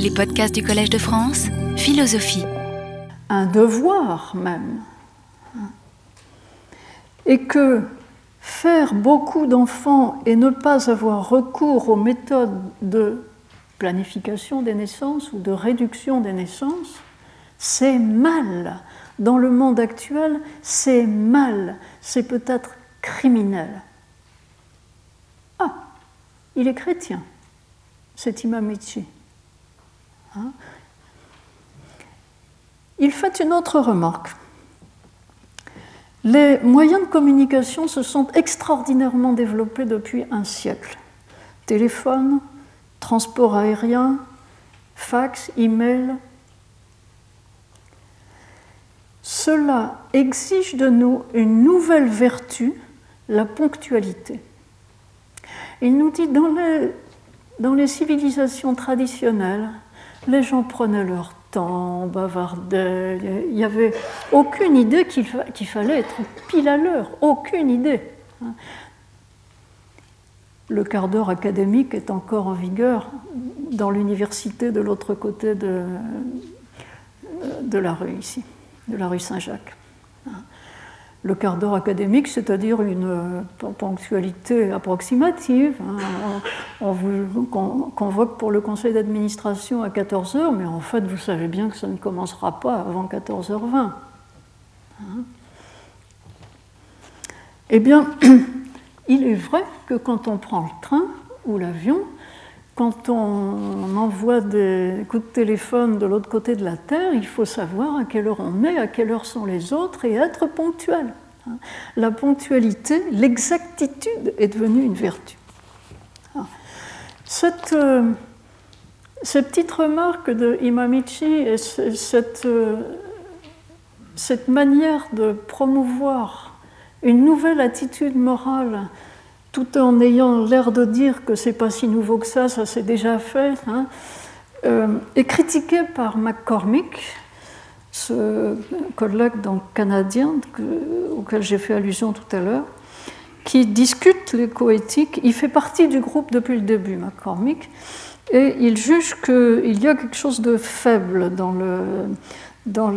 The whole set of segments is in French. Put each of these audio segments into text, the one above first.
Les podcasts du Collège de France, philosophie. Un devoir même. Et que faire beaucoup d'enfants et ne pas avoir recours aux méthodes de planification des naissances ou de réduction des naissances, c'est mal. Dans le monde actuel, c'est mal, c'est peut-être criminel. Ah, il est chrétien, Imamichi. Hein il fait une autre remarque. Les moyens de communication se sont extraordinairement développés depuis un siècle. Téléphone, transport aérien, fax, email. Cela exige de nous une nouvelle vertu, la ponctualité. Il nous dit dans les, dans les civilisations traditionnelles, les gens prenaient leur temps, bavardaient, il n'y avait aucune idée qu'il fallait être pile à l'heure, aucune idée. Le quart d'heure académique est encore en vigueur dans l'université de l'autre côté de, de la rue ici, de la rue Saint-Jacques le quart d'heure académique, c'est-à-dire une euh, ponctualité approximative. Hein. On, vous convoque pour le conseil d'administration à 14h, mais en fait, vous savez bien que ça ne commencera pas avant 14h20. Hein. eh bien, il est vrai que quand on prend le train ou l'avion, quand on envoie des coups de téléphone de l'autre côté de la Terre, il faut savoir à quelle heure on est, à quelle heure sont les autres et être ponctuel. La ponctualité, l'exactitude est devenue une vertu. Cette, euh, petite remarque de Imamichi et euh, cette manière de promouvoir une nouvelle attitude morale tout en ayant l'air de dire que c'est pas si nouveau que ça, ça s'est déjà fait, hein, euh, est critiqué par McCormick, ce collègue canadien auquel j'ai fait allusion tout à l'heure, qui discute l'écoéthique. Il fait partie du groupe depuis le début, McCormick, et il juge qu'il y a quelque chose de faible dans le, dans,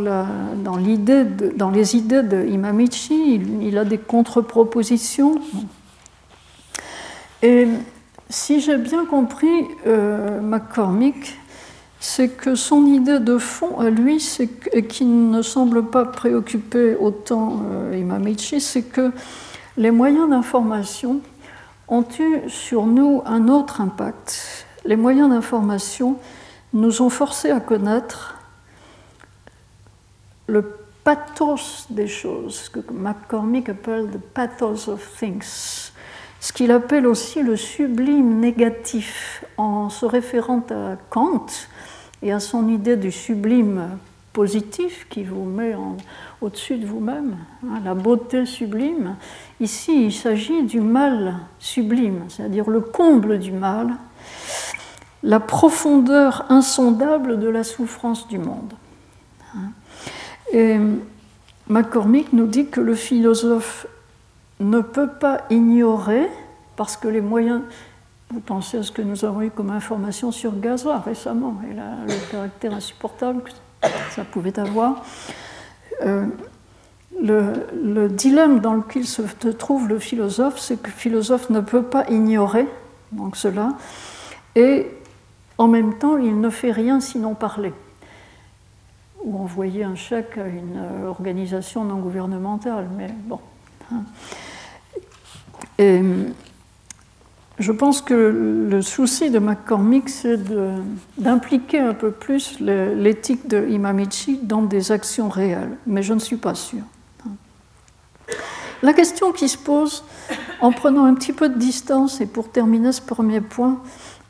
les idées de Imamichi, il a des contre-propositions. Et si j'ai bien compris euh, McCormick, c'est que son idée de fond à lui, c'est qui ne semble pas préoccuper autant euh, Imamichi, c'est que les moyens d'information ont eu sur nous un autre impact. Les moyens d'information nous ont forcés à connaître le pathos des choses, que McCormick appelle the pathos of things ce qu'il appelle aussi le sublime négatif, en se référant à Kant et à son idée du sublime positif qui vous met au-dessus de vous-même, hein, la beauté sublime. Ici, il s'agit du mal sublime, c'est-à-dire le comble du mal, la profondeur insondable de la souffrance du monde. Hein. Et McCormick nous dit que le philosophe ne peut pas ignorer, parce que les moyens, vous pensez à ce que nous avons eu comme information sur Gaza récemment, et le caractère insupportable que ça pouvait avoir, euh, le, dilemme dans lequel se trouve le philosophe, c'est que le philosophe ne peut pas ignorer donc cela, et en même temps, il ne fait rien sinon parler ou envoyer un chèque à une organisation non gouvernementale, mais bon. Et je pense que le souci de McCormick, c'est d'impliquer un peu plus l'éthique de Imamichi dans des actions réelles, mais je ne suis pas sûre. La question qui se pose, en prenant un petit peu de distance, et pour terminer ce premier point,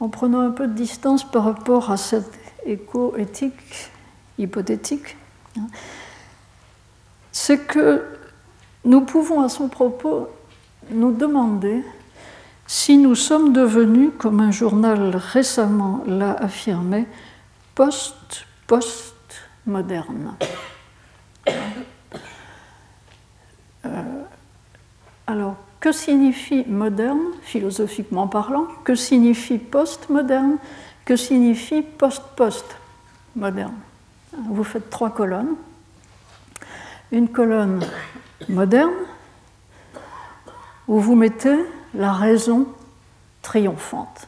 en prenant un peu de distance par rapport à cette éco-éthique hypothétique, hein, c'est que nous pouvons à son propos nous demander si nous sommes devenus, comme un journal récemment l'a affirmé, post-post-moderne. Euh, alors, que signifie moderne, philosophiquement parlant? Que signifie post-moderne? Que signifie post-post moderne. Vous faites trois colonnes. Une colonne moderne où vous mettez la raison triomphante.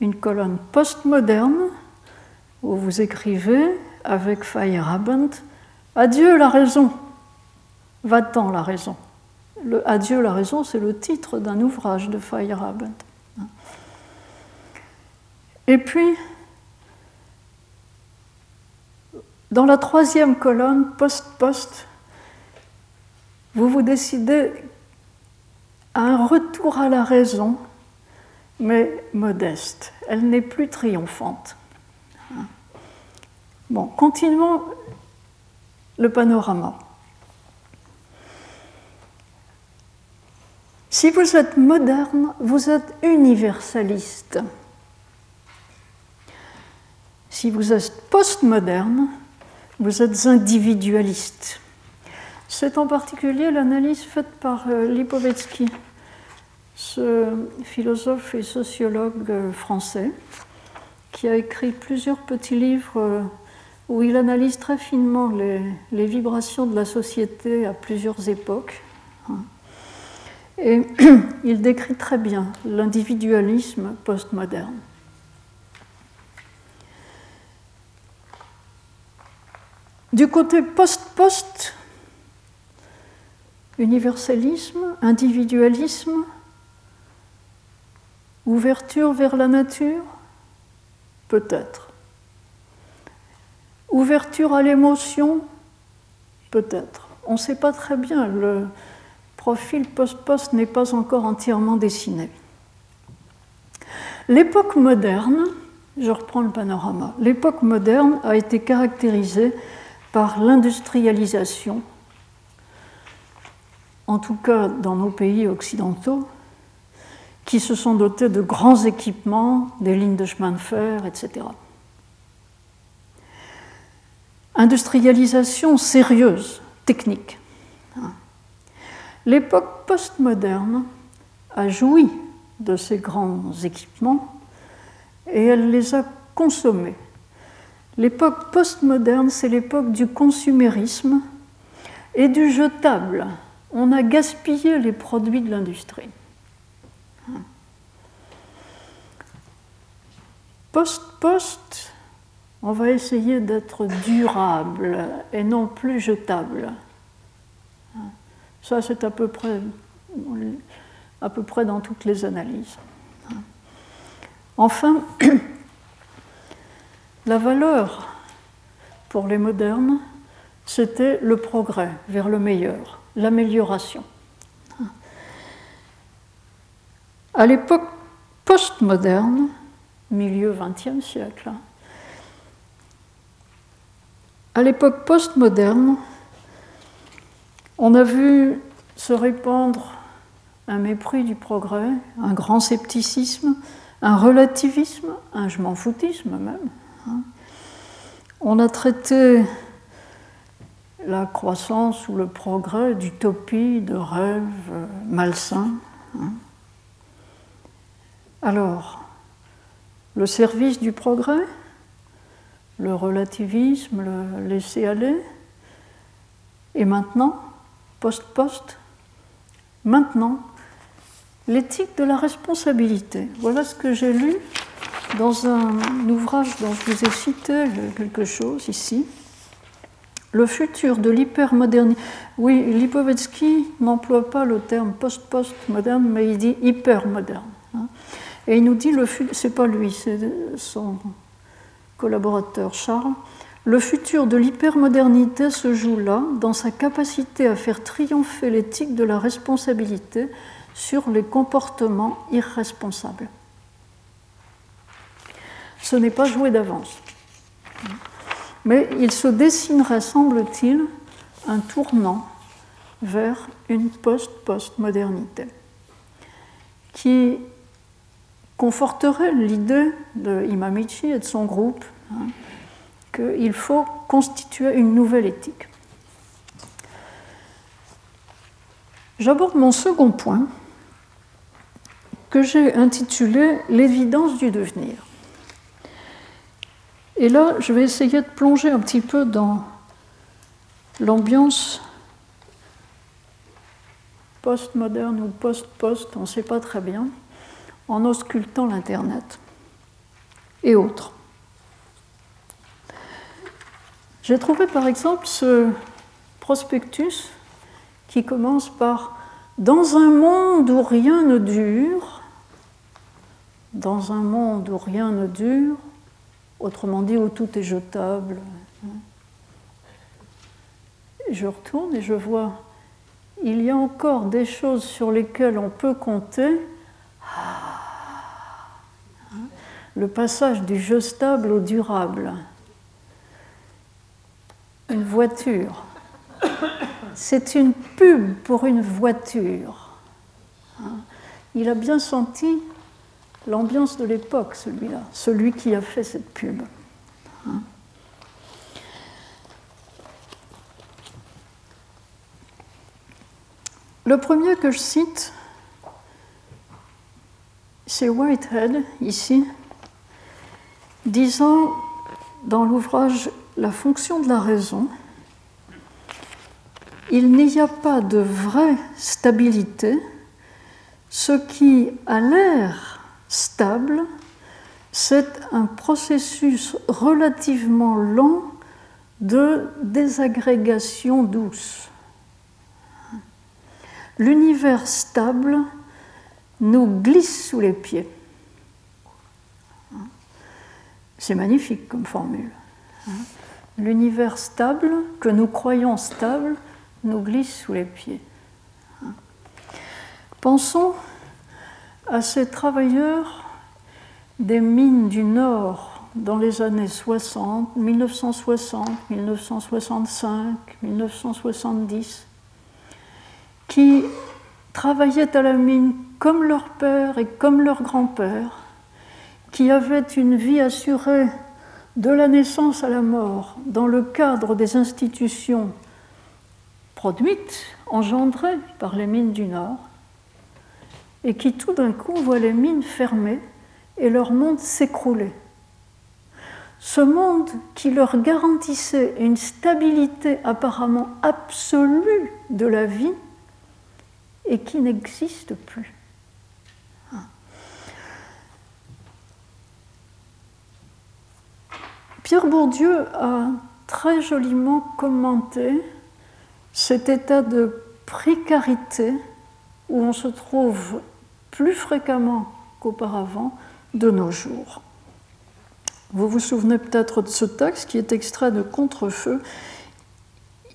Une colonne postmoderne où vous écrivez avec Feyerabend Adieu la raison, va-t'en la raison. Adieu la raison, c'est le titre d'un ouvrage de Feyerabend. Et puis, dans la troisième colonne, post-post, vous vous décidez à un retour à la raison, mais modeste. Elle n'est plus triomphante. Bon, continuons le panorama. Si vous êtes moderne, vous êtes universaliste. Si vous êtes postmoderne, vous êtes individualiste. C'est en particulier l'analyse faite par euh, Lipovetsky, ce philosophe et sociologue euh, français, qui a écrit plusieurs petits livres euh, où il analyse très finement les, vibrations de la société à plusieurs époques. Et il décrit très bien l'individualisme postmoderne. Du côté post-post, universalisme, individualisme, ouverture vers la nature, peut-être. Ouverture à l'émotion, peut-être. On ne sait pas très bien, le profil post-post n'est pas encore entièrement dessiné. L'époque moderne, je reprends le panorama, l'époque moderne a été caractérisée par l'industrialisation, en tout cas dans nos pays occidentaux, qui se sont dotés de grands équipements, des lignes de chemin de fer, etc. Industrialisation sérieuse, technique. L'époque postmoderne a joui de ces grands équipements et elle les a consommés L'époque postmoderne, c'est l'époque du consumérisme et du jetable. On a gaspillé les produits de l'industrie. Post-post, on va essayer d'être durable et non plus jetable. Ça, c'est à peu près, à peu près dans toutes les analyses. Enfin, La valeur pour les modernes, c'était le progrès vers le meilleur, l'amélioration. À l'époque postmoderne, milieu XXe siècle, à l'époque postmoderne, on a vu se répandre un mépris du progrès, un grand scepticisme, un relativisme, un je m'en foutisme même, on a traité la croissance ou le progrès d'utopie, de rêve malsain. Hein. Alors, le service du progrès, le relativisme, le laisser-aller, et maintenant, post-post, maintenant, l'éthique de la responsabilité. Voilà ce que j'ai lu dans un ouvrage dont je vous ai cité quelque chose ici, le futur de l'hypermodernité. Oui, Lipovetsky n'emploie pas le terme post-post-moderne, mais il dit hypermoderne. Hein. Et il nous dit, le c'est pas lui, c'est son collaborateur Charles, le futur de l'hypermodernité se joue là, dans sa capacité à faire triompher l'éthique de la responsabilité sur les comportements irresponsables ce n'est pas joué d'avance. Mais il se dessinerait, semble-t-il, un tournant vers une post-post-modernité qui conforterait l'idée de Imamichi et de son groupe hein, qu'il faut constituer une nouvelle éthique. J'aborde mon second point que j'ai intitulé L'évidence du devenir. Et là, je vais essayer de plonger un petit peu dans l'ambiance post-moderne ou post-post, on ne sait pas très bien, en auscultant l'Internet et autres. J'ai trouvé par exemple ce prospectus qui commence par Dans un monde où rien ne dure, dans un monde où rien ne dure, autrement dit où tout est jetable. Je retourne et je vois, il y a encore des choses sur lesquelles on peut compter. Le passage du jeu stable au durable. Une voiture c'est une pub pour une voiture. Il a bien senti l'ambiance de l'époque, celui-là, celui qui a fait cette pub. Le premier que je cite, c'est Whitehead, ici, disant dans l'ouvrage La fonction de la raison, il n'y a pas de vraie stabilité. Ce qui a l'air stable, c'est un processus relativement lent de désagrégation douce. L'univers stable nous glisse sous les pieds. C'est magnifique comme formule. L'univers stable, que nous croyons stable, nous glisse sous les pieds. Pensons à ces travailleurs des mines du Nord dans les années 60, 1960, 1965, 1970, qui travaillaient à la mine comme leur père et comme leur grand-père, qui avaient une vie assurée de la naissance à la mort dans le cadre des institutions produite, engendrée par les mines du Nord, et qui tout d'un coup voient les mines fermées et leur monde s'écrouler. Ce monde qui leur garantissait une stabilité apparemment absolue de la vie et qui n'existe plus. Pierre Bourdieu a très joliment commenté cet état de précarité où on se trouve plus fréquemment qu'auparavant de nos jours. Vous vous souvenez peut-être de ce texte qui est extrait de Contrefeu.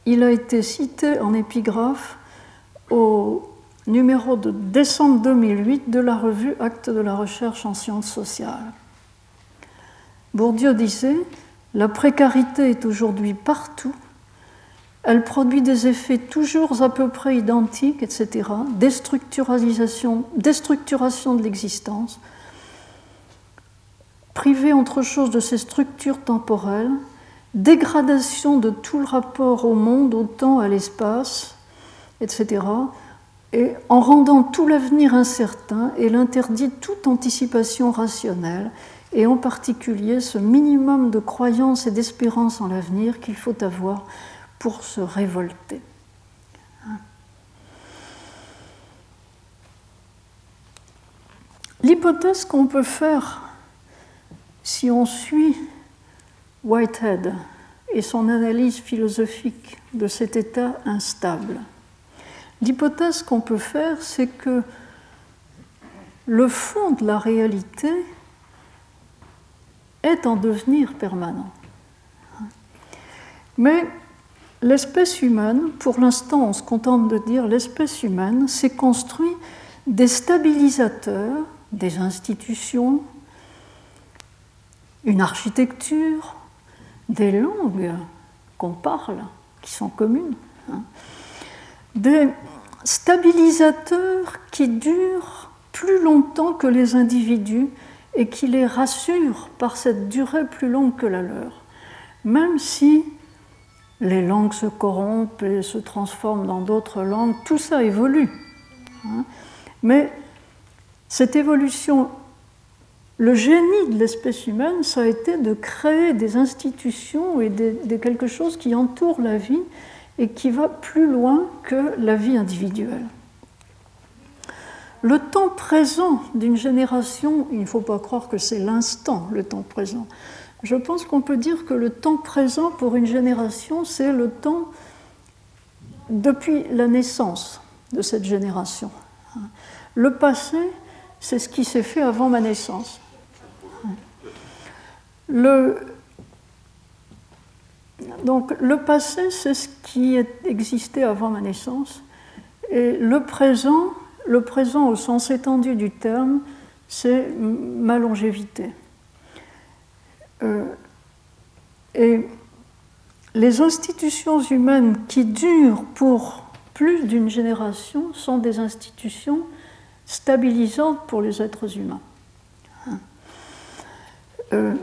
Il a été cité en épigraphe au numéro de décembre 2008 de la revue Actes de la recherche en sciences sociales. Bourdieu disait La précarité est aujourd'hui partout elle produit des effets toujours à peu près identiques, etc. Déstructuralisation, déstructuration de l'existence, privé entre chose de ces structures temporelles, dégradation de tout le rapport au monde, au temps, à l'espace, etc. Et en rendant tout l'avenir incertain, elle interdit toute anticipation rationnelle, et en particulier ce minimum de croyance et d'espérance en l'avenir qu'il faut avoir pour se révolter. L'hypothèse qu'on peut faire si on suit Whitehead et son analyse philosophique de cet état instable, l'hypothèse qu'on peut faire, c'est que le fond de la réalité est en devenir permanent. Mais l'espèce humaine, pour l'instant on se contente de dire l'espèce humaine, s'est construit des stabilisateurs, des institutions, une architecture, des langues qu'on parle, qui sont communes, hein. des stabilisateurs qui durent plus longtemps que les individus et qui les rassurent par cette durée plus longue que la leur, même si les langues se corrompent et se transforment dans d'autres langues, tout ça évolue. Hein. Mais cette évolution, le génie de l'espèce humaine, ça a été de créer des institutions et de, quelque chose qui entoure la vie et qui va plus loin que la vie individuelle. Le temps présent d'une génération, il ne faut pas croire que c'est l'instant, le temps présent. Je pense qu'on peut dire que le temps présent pour une génération, c'est le temps depuis la naissance de cette génération. Le passé, c'est ce qui s'est fait avant ma naissance. Le, donc le passé, c'est ce qui existait avant ma naissance. Et le présent, le présent au sens étendu du terme, c'est ma longévité. Euh, et les institutions humaines qui durent pour plus d'une génération sont des institutions stabilisantes pour les êtres humains. Euh,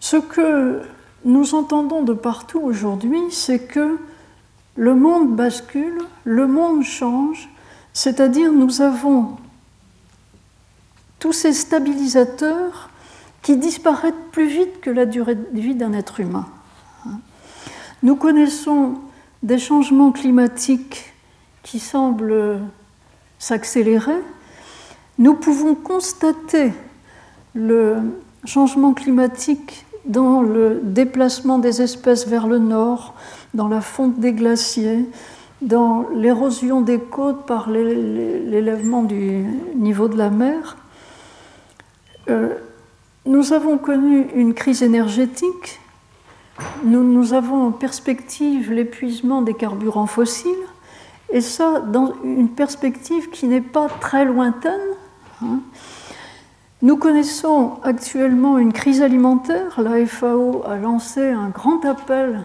ce que nous entendons de partout aujourd'hui, c'est que le monde bascule, le monde change, c'est-à-dire nous avons tous ces stabilisateurs qui disparaissent plus vite que la durée de vie d'un être humain. Nous connaissons des changements climatiques qui semblent s'accélérer. Nous pouvons constater le changement climatique dans le déplacement des espèces vers le nord, dans la fonte des glaciers, dans l'érosion des côtes par l'élèvement du niveau de la mer. Euh, nous avons connu une crise énergétique, nous, avons en perspective l'épuisement des carburants fossiles, et ça dans une perspective qui n'est pas très lointaine. Hein. Nous connaissons actuellement une crise alimentaire. La FAO a lancé un grand appel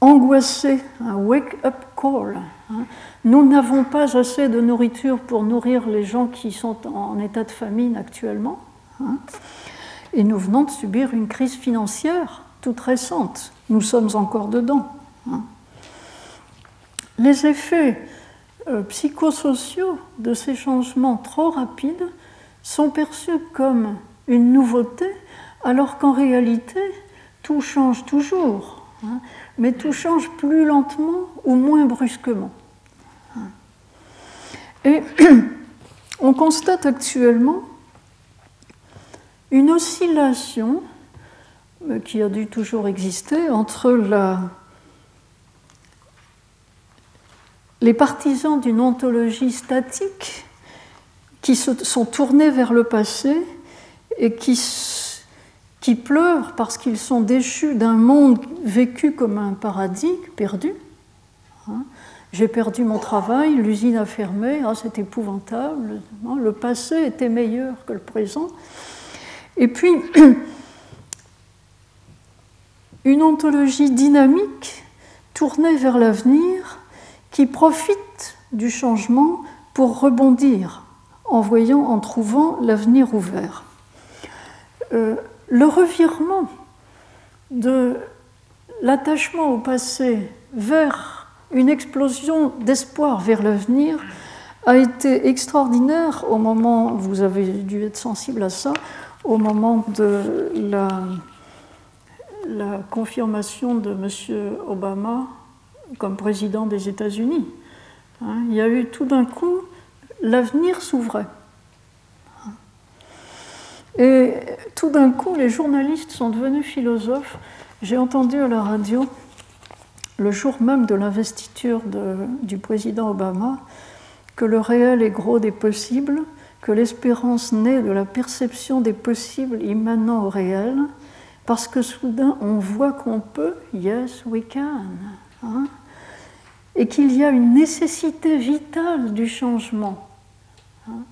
angoissé, un wake-up call. Hein. Nous n'avons pas assez de nourriture pour nourrir les gens qui sont en état de famine actuellement. Hein. Et nous venons de subir une crise financière toute récente. Nous sommes encore dedans. Hein. Les effets euh, psychosociaux de ces changements trop rapides sont perçus comme une nouveauté, alors qu'en réalité, tout change toujours, hein, mais tout change plus lentement ou moins brusquement. Et on constate actuellement une oscillation euh, qui a dû toujours exister entre les partisans d'une ontologie statique qui se sont tournés vers le passé et qui, qui pleurent parce qu'ils sont déchus d'un monde vécu comme un paradis perdu. Hein. J'ai perdu mon travail, l'usine a fermé, ah, c'est épouvantable. Hein. Le passé était meilleur que le présent. Et puis, une ontologie dynamique tournée vers l'avenir qui profite du changement pour rebondir en voyant, en trouvant l'avenir ouvert. Euh, le revirement de l'attachement au passé vers une explosion d'espoir vers l'avenir a été extraordinaire au moment, vous avez dû être sensible à ça, au moment de la, confirmation de M. Obama comme président des États-Unis. Hein, il y a eu tout d'un coup, l'avenir s'ouvrait. Et tout d'un coup, les journalistes sont devenus philosophes. J'ai entendu à la radio, le jour même de l'investiture du président Obama, que le réel est gros des possibles, que l'espérance naît de la perception des possibles immanents au réel, parce que soudain on voit qu'on peut, yes, we can, hein, et qu'il y a une nécessité vitale du changement. Hein.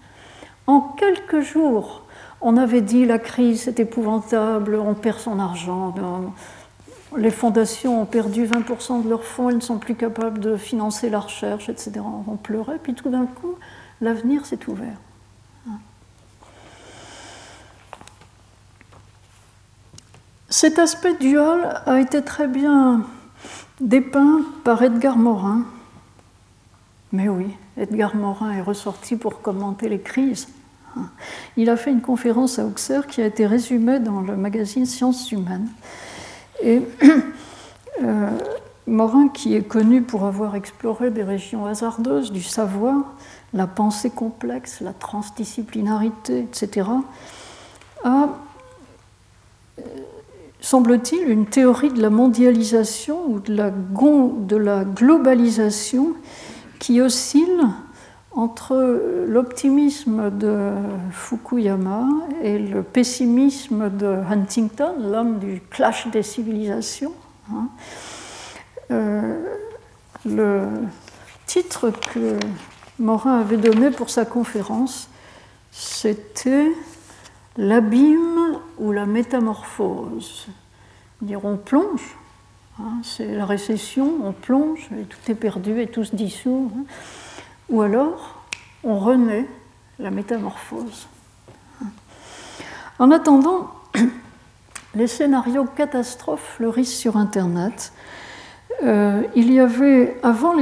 En quelques jours, on avait dit la crise est épouvantable, on perd son argent, les fondations ont perdu 20% de leurs fonds, elles ne sont plus capables de financer la recherche, etc. On pleurait, puis tout d'un coup, l'avenir s'est ouvert. Cet aspect dual a été très bien dépeint par Edgar Morin Mais oui, Edgar Morin est ressorti pour commenter les crises. Il a fait une conférence à Auxerre qui a été résumée dans le magazine Sciences humaines. Et euh, Morin, qui est connu pour avoir exploré des régions hasardeuses du savoir, la pensée complexe, la transdisciplinarité, etc., a, semble-t-il, une théorie de la mondialisation ou de la, globalisation qui oscille entre l'optimisme de Fukuyama et le pessimisme de Huntington, l'homme du clash des civilisations. Hein. Euh, le titre que Morin avait donné pour sa conférence, c'était L'abîme ou la métamorphose. On plonge, hein, c'est la récession, on plonge et tout est perdu et tout se dissout. Hein. Ou alors on renaît, la métamorphose. En attendant, les scénarios catastrophes fleurissent sur Internet. Euh, il y avait, avant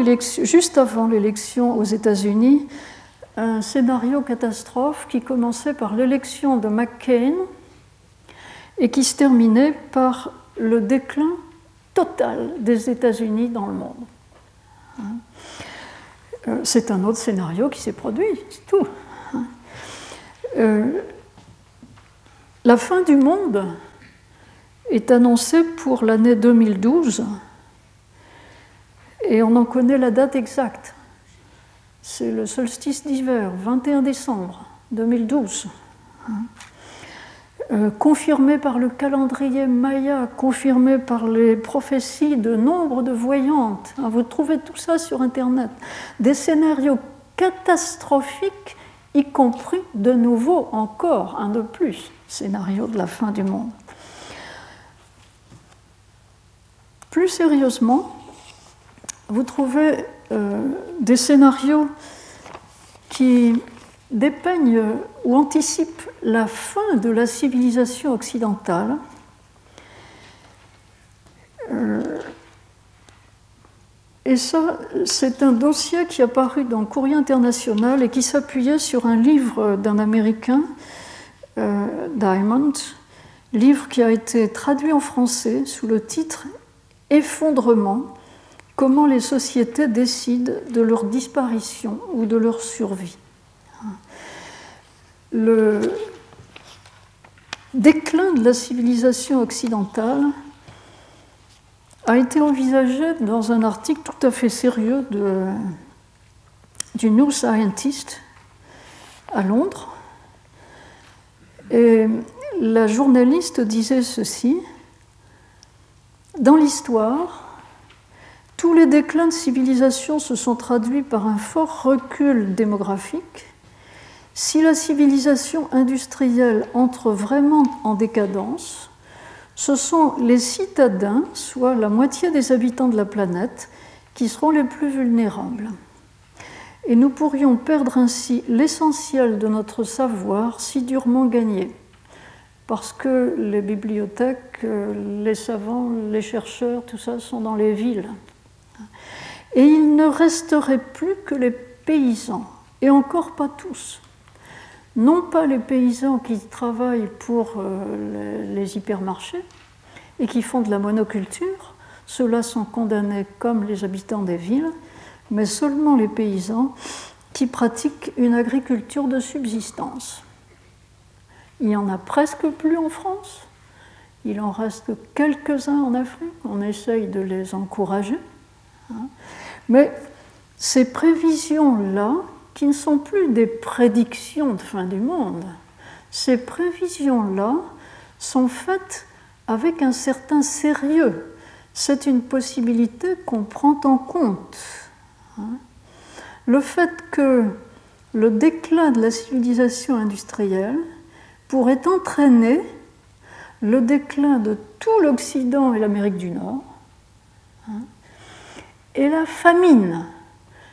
juste avant l'élection aux États-Unis, un scénario catastrophe qui commençait par l'élection de McCain et qui se terminait par le déclin total des États-Unis dans le monde. Euh, c'est un autre scénario qui s'est produit, c'est tout. Euh, la fin du monde est annoncée pour l'année 2012 et on en connaît la date exacte. C'est le solstice d'hiver, 21 décembre 2012. Euh, confirmé par le calendrier Maya, confirmé par les prophéties de nombre de voyantes. Hein, vous trouvez tout ça sur Internet. Des scénarios catastrophiques, y compris de nouveau encore un de plus, scénario de la fin du monde. Plus sérieusement, vous trouvez euh, des scénarios qui dépeignent ou anticipent la fin de la civilisation occidentale. Euh, et ça, c'est un dossier qui est apparu dans Courrier international et qui s'appuyait sur un livre d'un Américain, euh, Diamond, livre qui a été traduit en français sous le titre Effondrement comment les sociétés décident de leur disparition ou de leur survie. Le déclin de la civilisation occidentale a été envisagé dans un article tout à fait sérieux du New Scientist à Londres. Et la journaliste disait ceci, dans l'histoire, tous les déclins de civilisation se sont traduits par un fort recul démographique. Si la civilisation industrielle entre vraiment en décadence, ce sont les citadins, soit la moitié des habitants de la planète, qui seront les plus vulnérables. Et nous pourrions perdre ainsi l'essentiel de notre savoir si durement gagné, parce que les bibliothèques, les savants, les chercheurs, tout ça sont dans les villes. Et il ne resterait plus que les paysans, et encore pas tous. Non pas les paysans qui travaillent pour euh, les hypermarchés et qui font de la monoculture, ceux-là sont condamnés comme les habitants des villes, mais seulement les paysans qui pratiquent une agriculture de subsistance. Il n'y en a presque plus en France, il en reste quelques-uns en Afrique, on essaye de les encourager. Hein. Mais ces prévisions-là, qui ne sont plus des prédictions de fin du monde, ces prévisions-là sont faites avec un certain sérieux. C'est une possibilité qu'on prend en compte. Hein. Le fait que le déclin de la civilisation industrielle pourrait entraîner le déclin de tout l'Occident et l'Amérique du Nord, et la famine,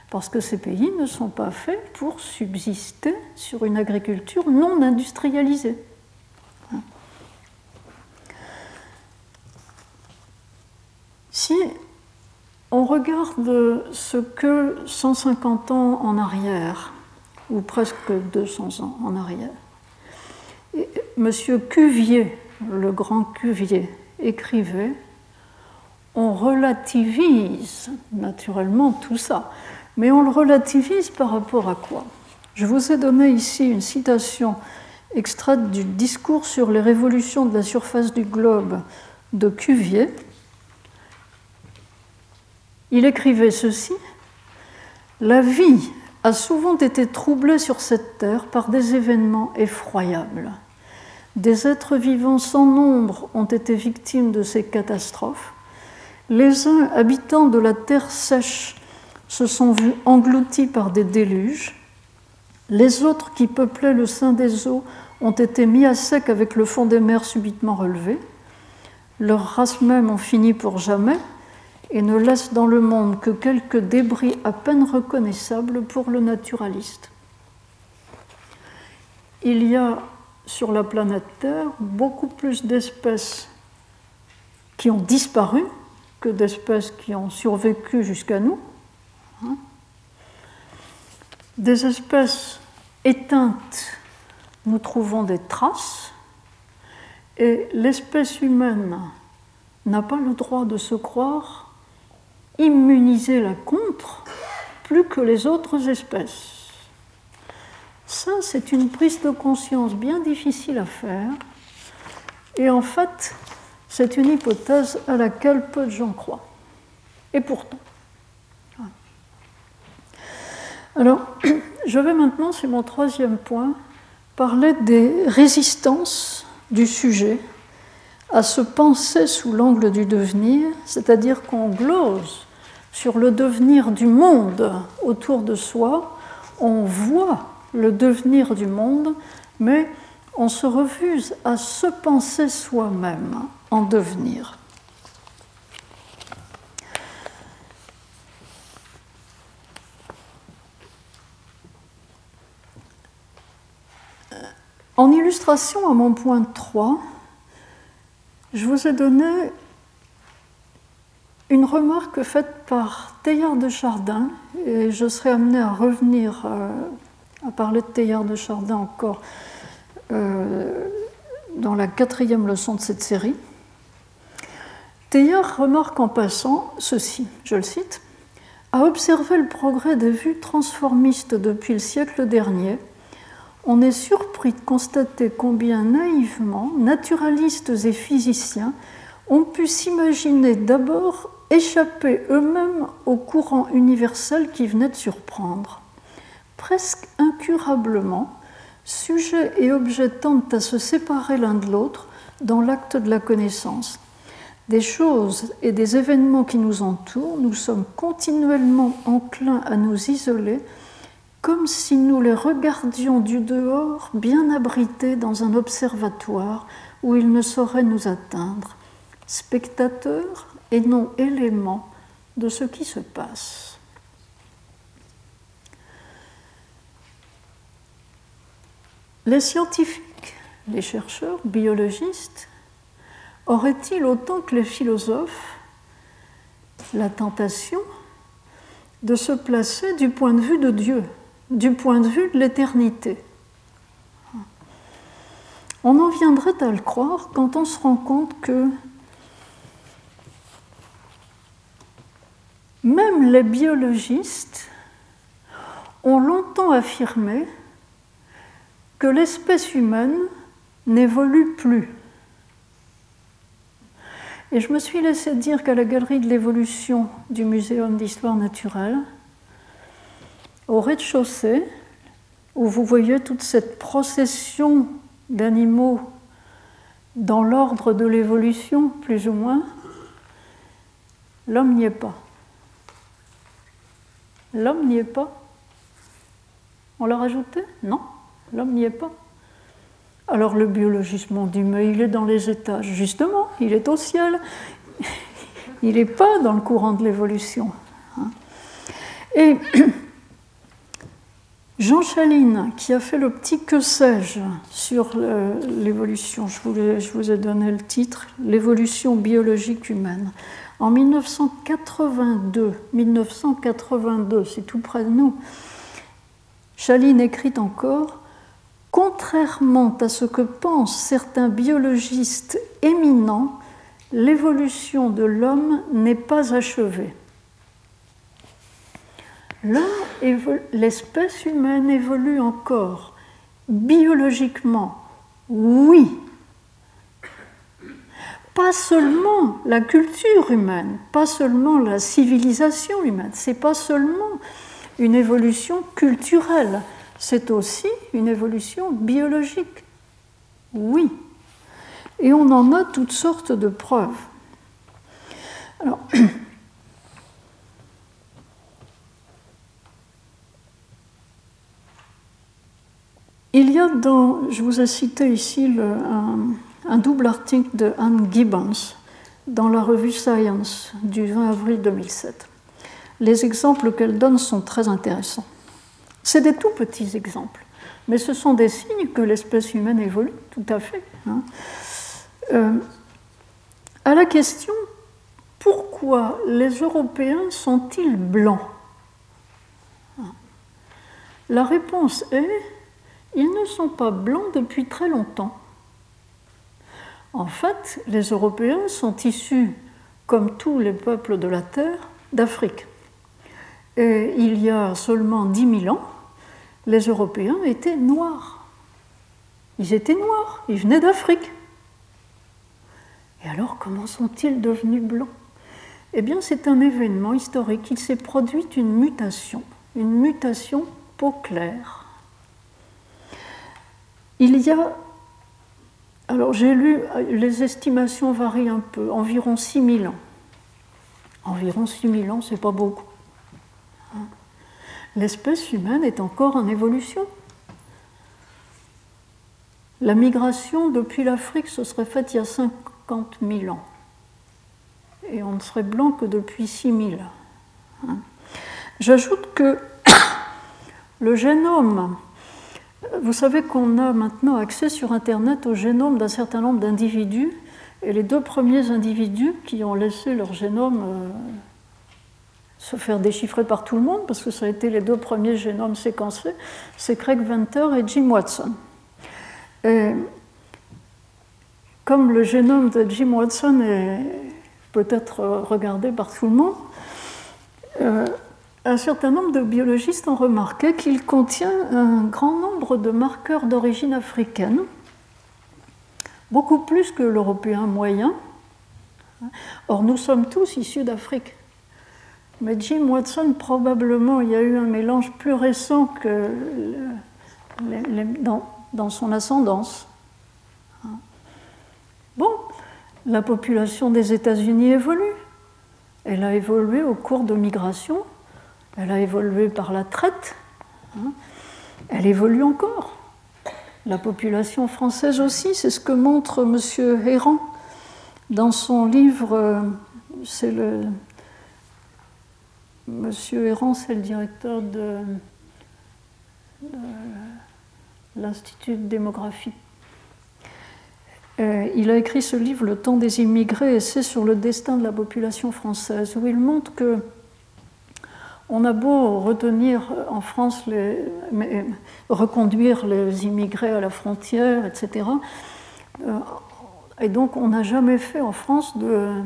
parce que ces pays ne sont pas faits pour subsister sur une agriculture non industrialisée. Si on regarde ce que 150 ans en arrière, ou presque 200 ans en arrière, Monsieur Cuvier, le grand Cuvier, écrivait on relativise naturellement tout ça, mais on le relativise par rapport à quoi? Je vous ai donné ici une citation extraite du discours sur les révolutions de la surface du globe de Cuvier. Il écrivait ceci La vie a souvent été troublée sur cette terre par des événements effroyables. Des êtres vivants sans nombre ont été victimes de ces catastrophes. Les uns, habitants de la terre sèche, se sont vus engloutis par des déluges. Les autres, qui peuplaient le sein des eaux, ont été mis à sec avec le fond des mers subitement relevé. Leurs races mêmes ont fini pour jamais et ne laissent dans le monde que quelques débris à peine reconnaissables pour le naturaliste. Il y a sur la planète Terre beaucoup plus d'espèces qui ont disparu d'espèces qui ont survécu jusqu'à nous. Hein. Des espèces éteintes, nous trouvons des traces, et l'espèce humaine n'a pas le droit de se croire immunisée la contre plus que les autres espèces. Ça, c'est une prise de conscience bien difficile à faire. Et en fait, c'est une hypothèse à laquelle peu de gens croient. Et pourtant. Alors, je vais maintenant, c'est mon troisième point, parler des résistances du sujet à se penser sous l'angle du devenir, c'est-à-dire qu'on glose sur le devenir du monde autour de soi, on voit le devenir du monde, mais on se refuse à se penser soi-même en devenir. En illustration à mon point 3, je vous ai donné une remarque faite par Teilhard de Chardin, et je serai amené à revenir euh, à parler de Teilhard de Chardin encore dans la quatrième leçon de cette série. Teilhard remarque en passant ceci, je le cite, À observer le progrès des vues transformistes depuis le siècle dernier, on est surpris de constater combien naïvement naturalistes et physiciens ont pu s'imaginer d'abord échapper eux-mêmes au courant universel qui venait de surprendre presque incurablement, sujet et objet tendent à se séparer l'un de l'autre dans l'acte de la connaissance. Des choses et des événements qui nous entourent, nous sommes continuellement enclins à nous isoler comme si nous les regardions du dehors, bien abrités dans un observatoire où ils ne sauraient nous atteindre, spectateurs et non éléments de ce qui se passe. Les scientifiques, les chercheurs, biologistes, auraient-ils autant que les philosophes la tentation de se placer du point de vue de Dieu, du point de vue de l'éternité? On en viendrait à le croire quand on se rend compte que même les biologistes ont longtemps affirmé que l'espèce humaine n'évolue plus. Et je me suis laissé dire qu'à la galerie de l'évolution du Muséum d'histoire naturelle, au rez-de-chaussée, où vous voyez toute cette procession d'animaux dans l'ordre de l'évolution, plus ou moins, l'homme n'y est pas. L'homme n'y est pas. On l'a rajouté? Non. L'homme n'y est pas. Alors le biologiste m'ont dit, mais il est dans les étages. Justement, il est au ciel. il n'est pas dans le courant de l'évolution. Hein. Et Jean Chaline, qui a fait le petit que sais-je sur l'évolution, je, je vous ai donné le titre, l'évolution biologique humaine. En 1982, 1982, c'est tout près de nous, Chaline écrit encore Contrairement à ce que pensent certains biologistes éminents, l'évolution de l'homme n'est pas achevée. L'espèce humaine évolue encore. Biologiquement, oui. Pas seulement la culture humaine, pas seulement la civilisation humaine, c'est pas seulement une évolution culturelle, c'est aussi une évolution biologique. Oui. Et on en a toutes sortes de preuves. Il y a dans, je vous ai cité ici un, double article de Anne Gibbons dans la revue Science du 20 avril 2007. Les exemples qu'elle donne sont très intéressants. C'est des tout petits exemples, mais ce sont des signes que l'espèce humaine évolue, tout à fait. Hein. Euh, à la question pourquoi les Européens sont-ils blancs? La réponse est ils ne sont pas blancs depuis très longtemps. En fait, les Européens sont issus, comme tous les peuples de la Terre, d'Afrique. Et il y a seulement 10 000 ans, les Européens étaient noirs. Ils étaient noirs, ils venaient d'Afrique. Et alors, comment sont-ils devenus blancs? Eh bien, c'est un événement historique. Il s'est produit une mutation, une mutation peau claire. Il y a, alors j'ai lu, les estimations varient un peu, environ 6000 ans. Environ 6000 ans, c'est pas beaucoup. L'espèce humaine est encore en évolution. La migration depuis l'Afrique se serait faite il y a 50 000 ans. Et on ne serait blanc que depuis 6 000. Hein. J'ajoute que le génome, vous savez qu'on a maintenant accès sur Internet au génome d'un certain nombre d'individus, et les deux premiers individus qui ont laissé leur génome euh, se faire déchiffrer par tout le monde, parce que ça a été les deux premiers génomes séquencés, c'est Craig Venter et Jim Watson. Et comme le génome de Jim Watson est peut-être regardé par tout le monde, euh, un certain nombre de biologistes ont remarqué qu'il contient un grand nombre de marqueurs d'origine africaine, beaucoup plus que l'européen moyen. Or, nous sommes tous issus d'Afrique. Mais Jim Watson, probablement, il y a eu un mélange plus récent que dans, son ascendance. Bon, la population des États-Unis évolue. Elle a évolué au cours de migration, elle a évolué par la traite, hein. elle évolue encore. La population française aussi, c'est ce que montre M. Héran dans son livre, euh, c'est le Monsieur Errant, c'est le directeur de, l'Institut de démographie. Euh, il a écrit ce livre, Le temps des immigrés, et c'est sur le destin de la population française, où il montre que on a beau retenir en France, les, reconduire les immigrés à la frontière, etc. Euh, et donc on n'a jamais fait en France de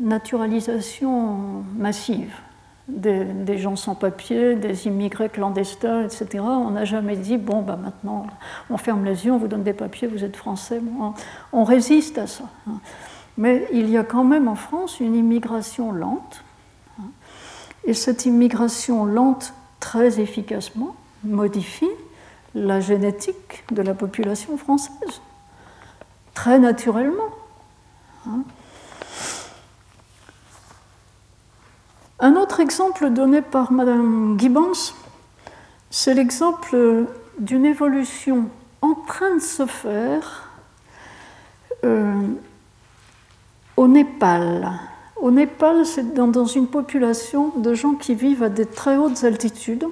naturalisation massive des, gens sans papier, des immigrés clandestins, etc. On n'a jamais dit, bon, bah, maintenant, on ferme les yeux, on vous donne des papiers, vous êtes français. on, résiste à ça. Hein. Mais il y a quand même en France une immigration lente. Hein. Et cette immigration lente, très efficacement, modifie la génétique de la population française, très naturellement. Un autre exemple donné par Madame Gibbons, c'est l'exemple d'une évolution en train de se faire euh, au Népal. Au Népal, c'est dans, une population de gens qui vivent à des très hautes altitudes.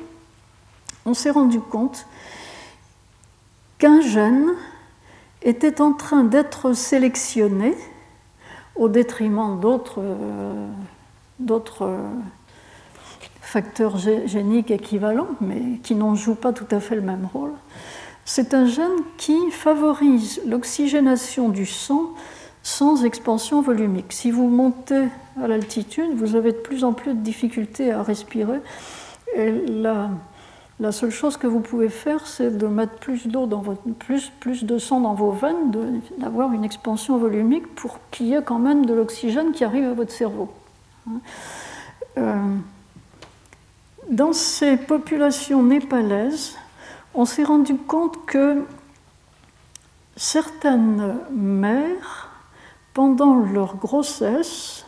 On s'est rendu compte qu'un gène était en train d'être sélectionné au détriment d'autres facteurs géniques équivalents, mais qui n'en jouent pas tout à fait le même rôle. C'est un gène qui favorise l'oxygénation du sang sans expansion volumique. Si vous montez à l'altitude, vous avez de plus en plus de difficultés à respirer. Et la, la seule chose que vous pouvez faire, c'est de mettre plus d'eau dans votre, plus, plus de sang dans vos veines, d'avoir une expansion volumique pour qu'il y ait quand même de l'oxygène qui arrive à votre cerveau. Euh, dans ces populations népalaises, on s'est rendu compte que certaines mères, pendant leur grossesse,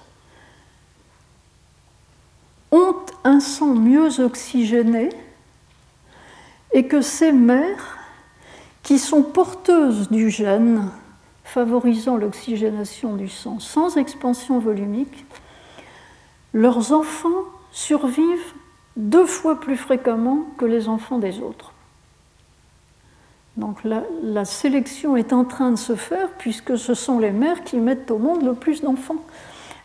ont un sang mieux oxygéné et que ces mères, qui sont porteuses du gène favorisant l'oxygénation du sang sans expansion volumique, leurs enfants survivent deux fois plus fréquemment que les enfants des autres. Donc la, sélection est en train de se faire puisque ce sont les mères qui mettent au monde le plus d'enfants.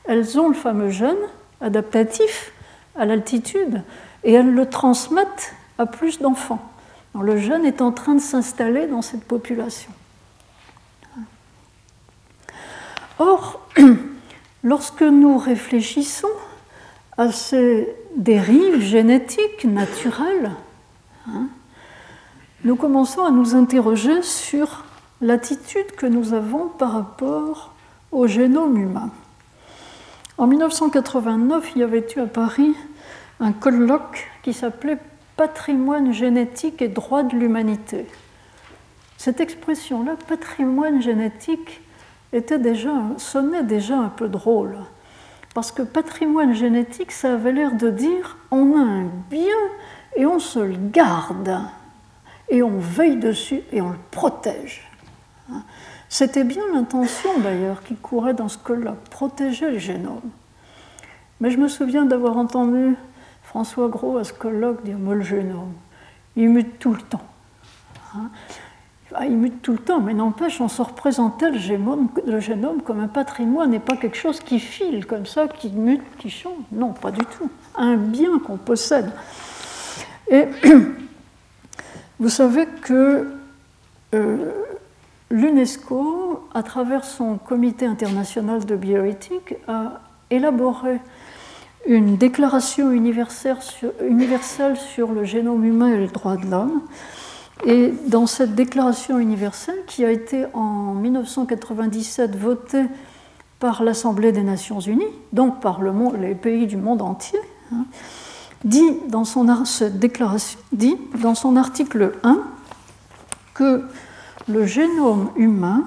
Elles ont le fameux gène adaptatif à l'altitude et elles le transmettent à plus d'enfants. Le gène est en train de s'installer dans cette population. Or, lorsque nous réfléchissons à ces dérives génétiques naturelles, hein, nous commençons à nous interroger sur l'attitude que nous avons par rapport au génome humain. En 1989, il y avait eu à Paris un colloque qui s'appelait Patrimoine génétique et droit de l'humanité. Cette expression-là, patrimoine génétique, était déjà, sonnait déjà un peu drôle. Parce que patrimoine génétique, ça avait l'air de dire on a un bien et on se le garde et on veille dessus et on le protège. C'était bien l'intention d'ailleurs qui courait dans ce colloque, protéger le génome. Mais je me souviens d'avoir entendu François Gros à ce colloque dire le génome, il mute tout le temps. Ah, il mute tout le temps, mais n'empêche, on se représentait le génome, le génome comme un patrimoine et pas quelque chose qui file comme ça, qui mute, qui change. Non, pas du tout. Un bien qu'on possède. Et Vous savez que euh, l'UNESCO, à travers son comité international de bioéthique, a élaboré une déclaration universelle sur, le génome humain et les droits de l'homme. Et dans cette déclaration universelle, qui a été en 1997 votée par l'Assemblée des Nations Unies, donc par les pays du monde entier, hein, dit dans son, dit dans son article 1 que le génome humain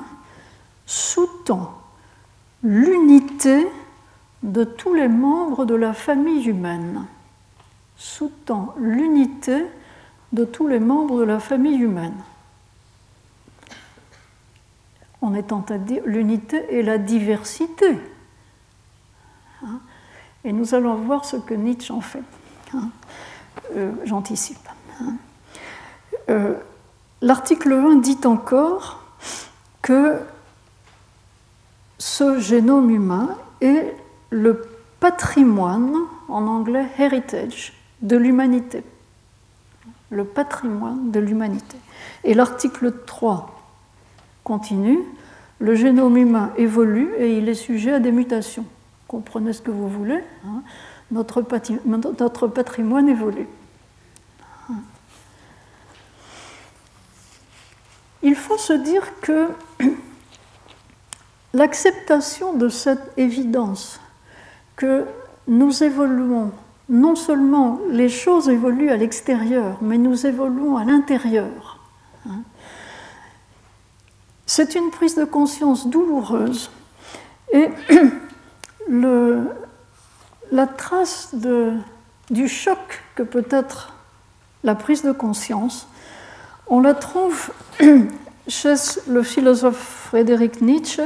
sous-tend l'unité de tous les membres de la famille humaine. Sous-tend l'unité de tous les membres de la famille humaine. En étant à dire l'unité et la diversité. Hein. Et nous allons voir ce que Nietzsche en fait. Hein. Euh, j'anticipe. Hein. Euh, l'article 1 dit encore que ce génome humain est le patrimoine, en anglais heritage, de l'humanité. Le patrimoine de l'humanité. Et l'article 3 continue, le génome humain évolue et il est sujet à des mutations. Comprenez ce que vous voulez. Hein notre patrimoine évolue. Il faut se dire que l'acceptation de cette évidence que nous évoluons, non seulement les choses évoluent à l'extérieur, mais nous évoluons à l'intérieur. Hein, c'est une prise de conscience douloureuse. Et la trace du choc que peut être la prise de conscience, on la trouve chez le philosophe Frédéric Nietzsche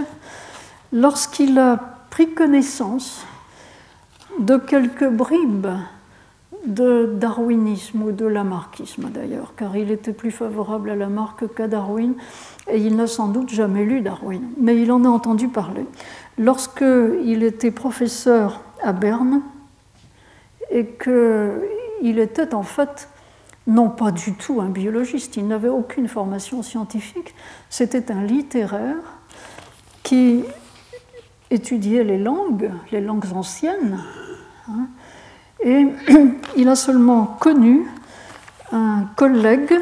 lorsqu'il a pris connaissance de quelques bribes de darwinisme ou de lamarckisme d'ailleurs, car il était plus favorable à Lamarck qu'à Darwin, et il n'a sans doute jamais lu Darwin, mais il en a entendu parler. Lorsqu'il était professeur à Berne, et qu'il était en fait non pas du tout un biologiste, il n'avait aucune formation scientifique, c'était un littéraire qui étudiait les langues, les langues anciennes, et il a seulement connu un collègue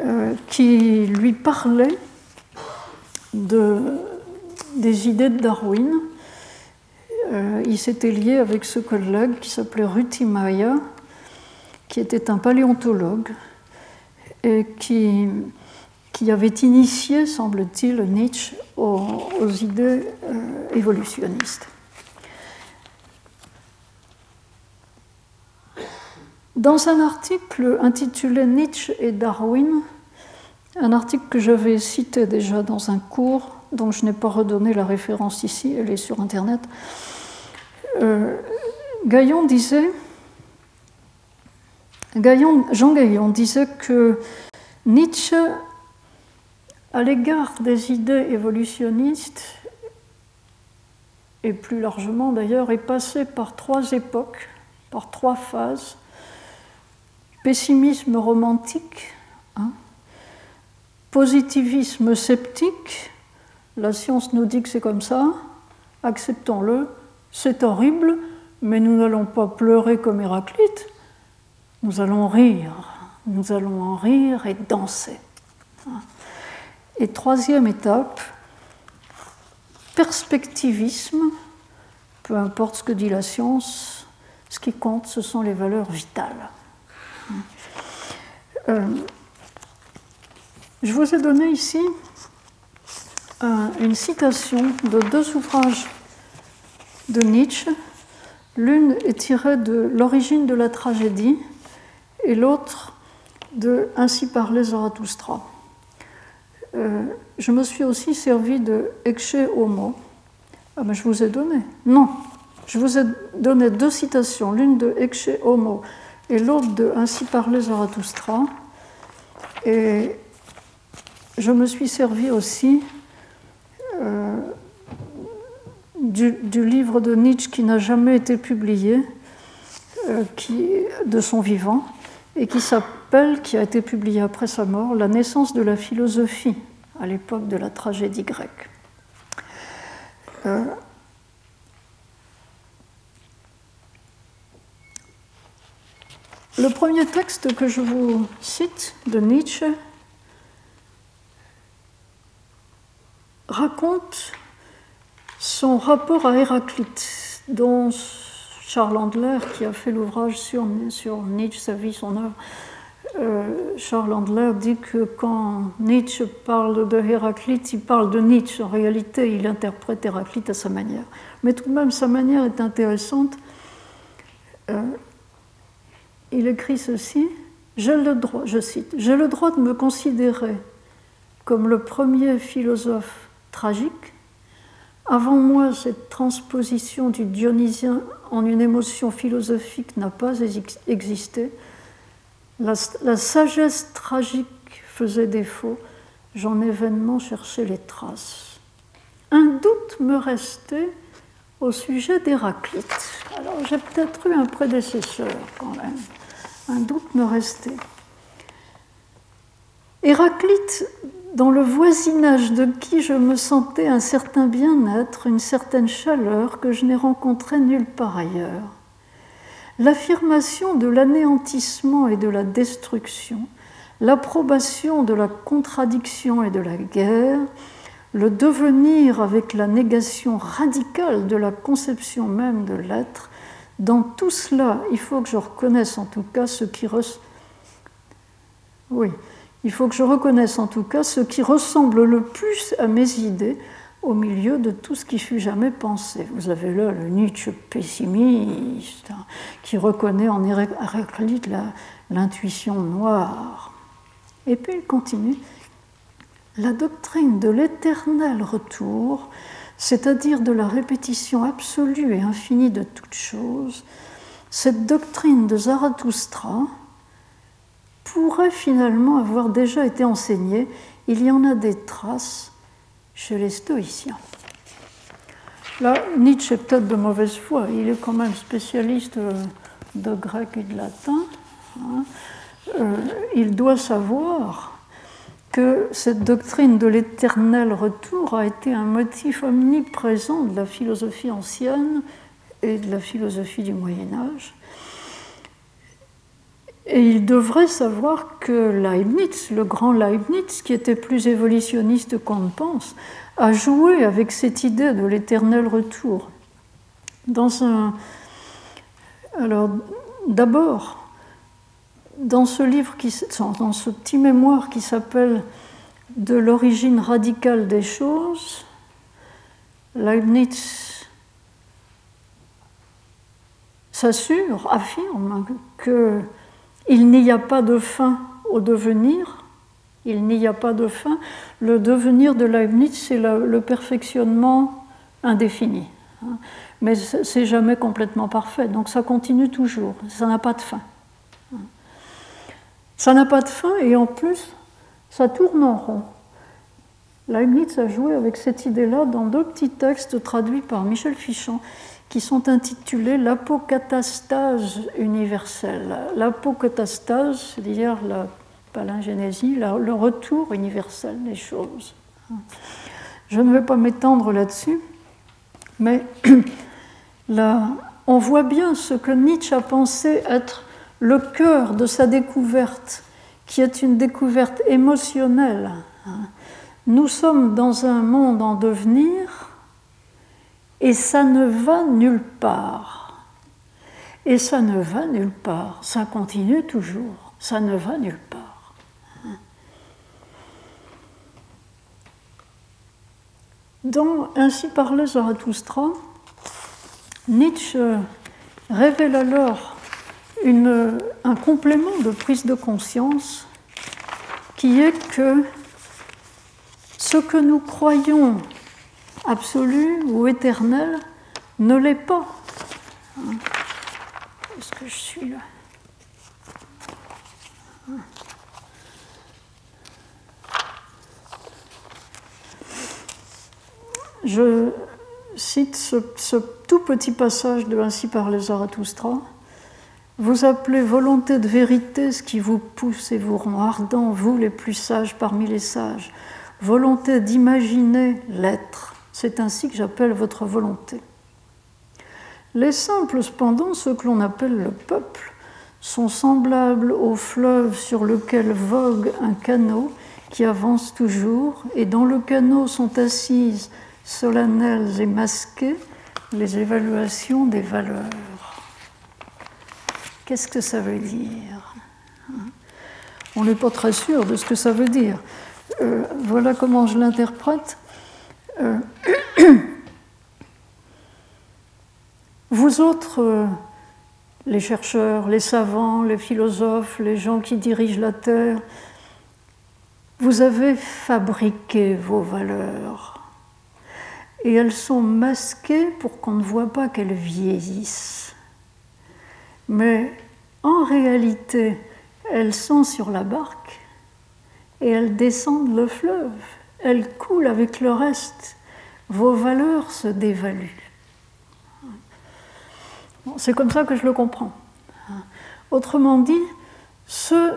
euh, qui lui parlait de, des idées de Darwin. Euh, il s'était lié avec ce collègue qui s'appelait Mayer, qui était un paléontologue et qui, qui avait initié, semble-t-il, Nietzsche aux, idées euh, évolutionnistes. Dans un article intitulé Nietzsche et Darwin, un article que j'avais cité déjà dans un cours, dont je n'ai pas redonné la référence ici, elle est sur Internet, euh, Gaillon disait, Jean Gaillon disait que Nietzsche, à l'égard des idées évolutionnistes, et plus largement d'ailleurs, est passé par trois époques, par trois phases pessimisme romantique, hein, positivisme sceptique, la science nous dit que c'est comme ça, acceptons-le, c'est horrible, mais nous n'allons pas pleurer comme Héraclite, nous allons rire, nous allons en rire et danser. Hein. Et troisième étape, perspectivisme, peu importe ce que dit la science, ce qui compte, ce sont les valeurs vitales. Euh, je vous ai donné ici euh, une citation de deux ouvrages de Nietzsche. L'une est tirée de L'origine de la tragédie et l'autre de Ainsi parlait Zarathustra. Euh, je me suis aussi servi de Ecce Homo. Ah, je vous ai donné. Non, je vous ai donné deux citations, l'une de Ecce Homo et l'autre de Ainsi parlait Zarathustra. Et je me suis servi aussi euh, du, livre de Nietzsche qui n'a jamais été publié, euh, qui, de son vivant, et qui s'appelle, qui a été publié après sa mort, La naissance de la philosophie, à l'époque de la tragédie grecque. Euh, Le premier texte que je vous cite de Nietzsche raconte son rapport à Héraclite, dont Charles Andler, qui a fait l'ouvrage sur, Nietzsche, sa vie, son œuvre, euh, Charles Andler dit que quand Nietzsche parle de Héraclite, il parle de Nietzsche. En réalité, il interprète Héraclite à sa manière. Mais tout de même, sa manière est intéressante. Euh, il écrit ceci J'ai le droit, je cite, j'ai le droit de me considérer comme le premier philosophe tragique. Avant moi, cette transposition du dionysien en une émotion philosophique n'a pas existé. La, la, sagesse tragique faisait défaut. J'en ai vainement cherché les traces. Un doute me restait au sujet d'Héraclite. Alors j'ai peut-être eu un prédécesseur quand même un doute me restait. Héraclite, dans le voisinage de qui je me sentais un certain bien-être, une certaine chaleur que je n'ai rencontrée nulle part ailleurs. L'affirmation de l'anéantissement et de la destruction, l'approbation de la contradiction et de la guerre, le devenir avec la négation radicale de la conception même de l'être, dans tout cela, il faut que je reconnaisse en tout cas ce qui oui, il faut que je reconnaisse en tout cas ce qui ressemble le plus à mes idées au milieu de tout ce qui fut jamais pensé. Vous avez là le Nietzsche pessimiste hein, qui reconnaît en Héraclite l'intuition noire. Et puis il continue. La doctrine de l'éternel retour c'est-à-dire de la répétition absolue et infinie de toutes choses, cette doctrine de Zarathustra pourrait finalement avoir déjà été enseignée. Il y en a des traces chez les stoïciens. Là, Nietzsche est peut-être de mauvaise foi, il est quand même spécialiste de grec et de latin. Hein. Euh, il doit savoir que cette doctrine de l'éternel retour a été un motif omniprésent de la philosophie ancienne et de la philosophie du Moyen Âge. Et il devrait savoir que Leibniz, le grand Leibniz, qui était plus évolutionniste qu'on ne pense, a joué avec cette idée de l'éternel retour. Dans un... Alors, d'abord, dans ce petit mémoire qui s'appelle De l'origine radicale des choses, Leibniz s'assure, affirme que il n'y a pas de fin au devenir. Il n'y a pas de fin. Le devenir de Leibniz, c'est le perfectionnement indéfini. Hein. Mais c'est jamais complètement parfait. Donc ça continue toujours. Ça n'a pas de fin. Ça n'a pas de fin et en plus, ça tourne en rond. Leibniz a joué avec cette idée-là dans deux petits textes traduits par Michel Fichon qui sont intitulés L'apocatastase universelle. L'apocatastase, c'est-à-dire la palingénésie, le retour universel des choses. Je ne vais pas m'étendre là-dessus, mais on voit bien ce que Nietzsche a pensé être le cœur de sa découverte, qui est une découverte émotionnelle. Nous sommes dans un monde en devenir et ça ne va nulle part. Et ça ne va nulle part. Ça continue toujours. Ça ne va nulle part. Dans Ainsi parlait Zarathustra, Nietzsche révèle alors un complément de prise de conscience qui est que ce que nous croyons absolu ou éternel ne l'est pas. Est-ce que je suis là? Je cite ce, tout petit passage de Ainsi par les Zarathustra. Vous appelez volonté de vérité ce qui vous pousse et vous rend ardent, vous les plus sages parmi les sages. Volonté d'imaginer l'être c'est ainsi que j'appelle votre volonté. Les simples, cependant, ceux que l'on appelle le peuple, sont semblables au fleuve sur lequel vogue un canot qui avance toujours, et dans le canot sont assises, solennelles et masquées, les évaluations des valeurs. Qu'est-ce que ça veut dire On n'est pas très sûr de ce que ça veut dire. Euh, voilà comment je l'interprète. Euh, vous autres, euh, les chercheurs, les savants, les philosophes, les gens qui dirigent la Terre, vous avez fabriqué vos valeurs. Et elles sont masquées pour qu'on ne voit pas qu'elles vieillissent. Mais en réalité, elles sont sur la barque et elles descendent le fleuve elle coule avec le reste. Vos valeurs se dévaluent. c'est comme ça que je le comprends. Autrement dit, ce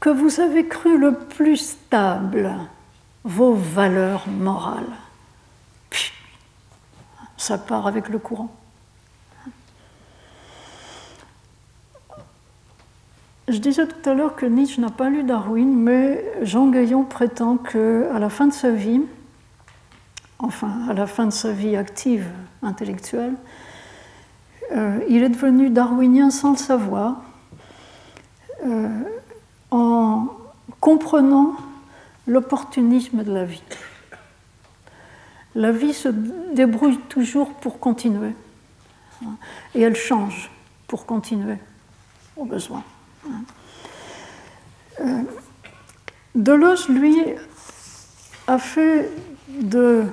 que vous avez cru le plus stable, vos valeurs morales, ça part avec le courant. Je disais tout à l'heure que Nietzsche n'a pas lu Darwin, mais Jean Gaillon prétend qu'à la fin de sa vie, enfin à la fin de sa vie active intellectuelle, euh, il est devenu darwinien sans le savoir, euh, en comprenant l'opportunisme de la vie. La vie se débrouille toujours pour continuer, et elle change pour continuer au besoin. Euh, Deleuze, lui, a fait de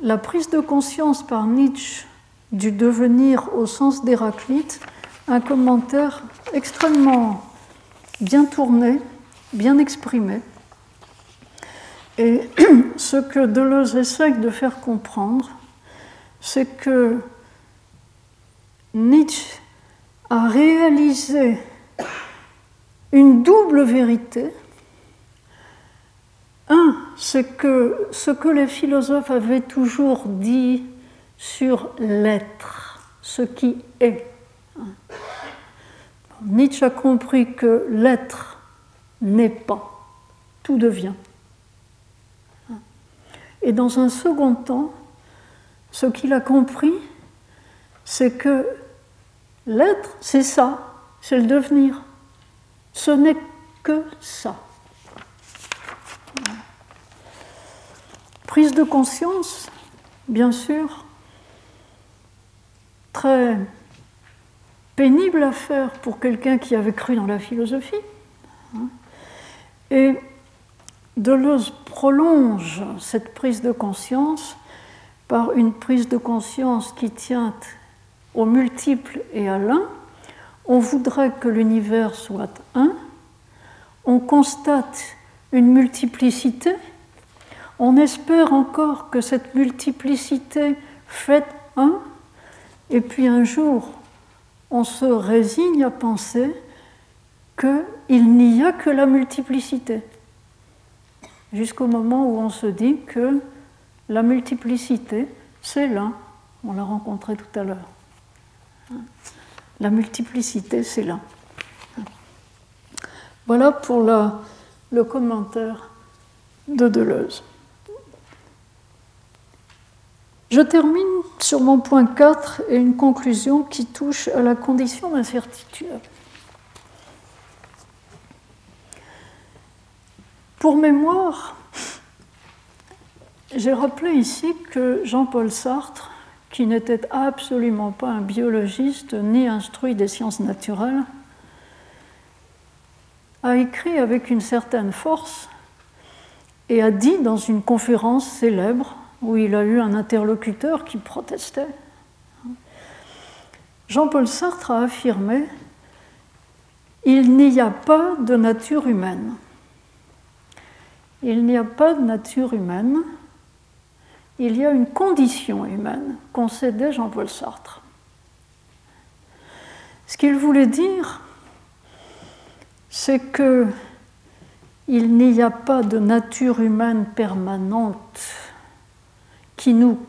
la prise de conscience par Nietzsche du devenir au sens d'Héraclite, un commentaire extrêmement bien tourné, bien exprimé. Et ce que Deleuze essaye de faire comprendre, c'est que Nietzsche a réalisé une double vérité. Un, c'est que ce que les philosophes avaient toujours dit sur l'être, ce qui est. Nietzsche a compris que l'être n'est pas, tout devient. Et dans un second temps, ce qu'il a compris, c'est que l'être, c'est ça, c'est le devenir. Ce n'est que ça. Prise de conscience, bien sûr, très pénible à faire pour quelqu'un qui avait cru dans la philosophie. Et Deleuze prolonge cette prise de conscience par une prise de conscience qui tient au multiple et à l'un. On voudrait que l'univers soit un. On constate une multiplicité. On espère encore que cette multiplicité fait un. Et puis un jour, on se résigne à penser qu'il n'y a que la multiplicité. Jusqu'au moment où on se dit que la multiplicité, c'est l'un. On l'a rencontré tout à l'heure. La multiplicité, c'est l'un. Voilà pour le commentaire de Deleuze. Je termine sur mon point 4 et une conclusion qui touche à la condition d'incertitude. Pour mémoire, j'ai rappelé ici que Jean-Paul Sartre, qui n'était absolument pas un biologiste ni instruit des sciences naturelles, a écrit avec une certaine force et a dit dans une conférence célèbre où il a eu un interlocuteur qui protestait. Jean-Paul Sartre a affirmé Il n'y a pas de nature humaine. Il n'y a pas de nature humaine, il y a une condition humaine, concédait Jean-Paul Sartre. Ce qu'il voulait dire, c'est que il n'y a pas de nature humaine permanente qui nous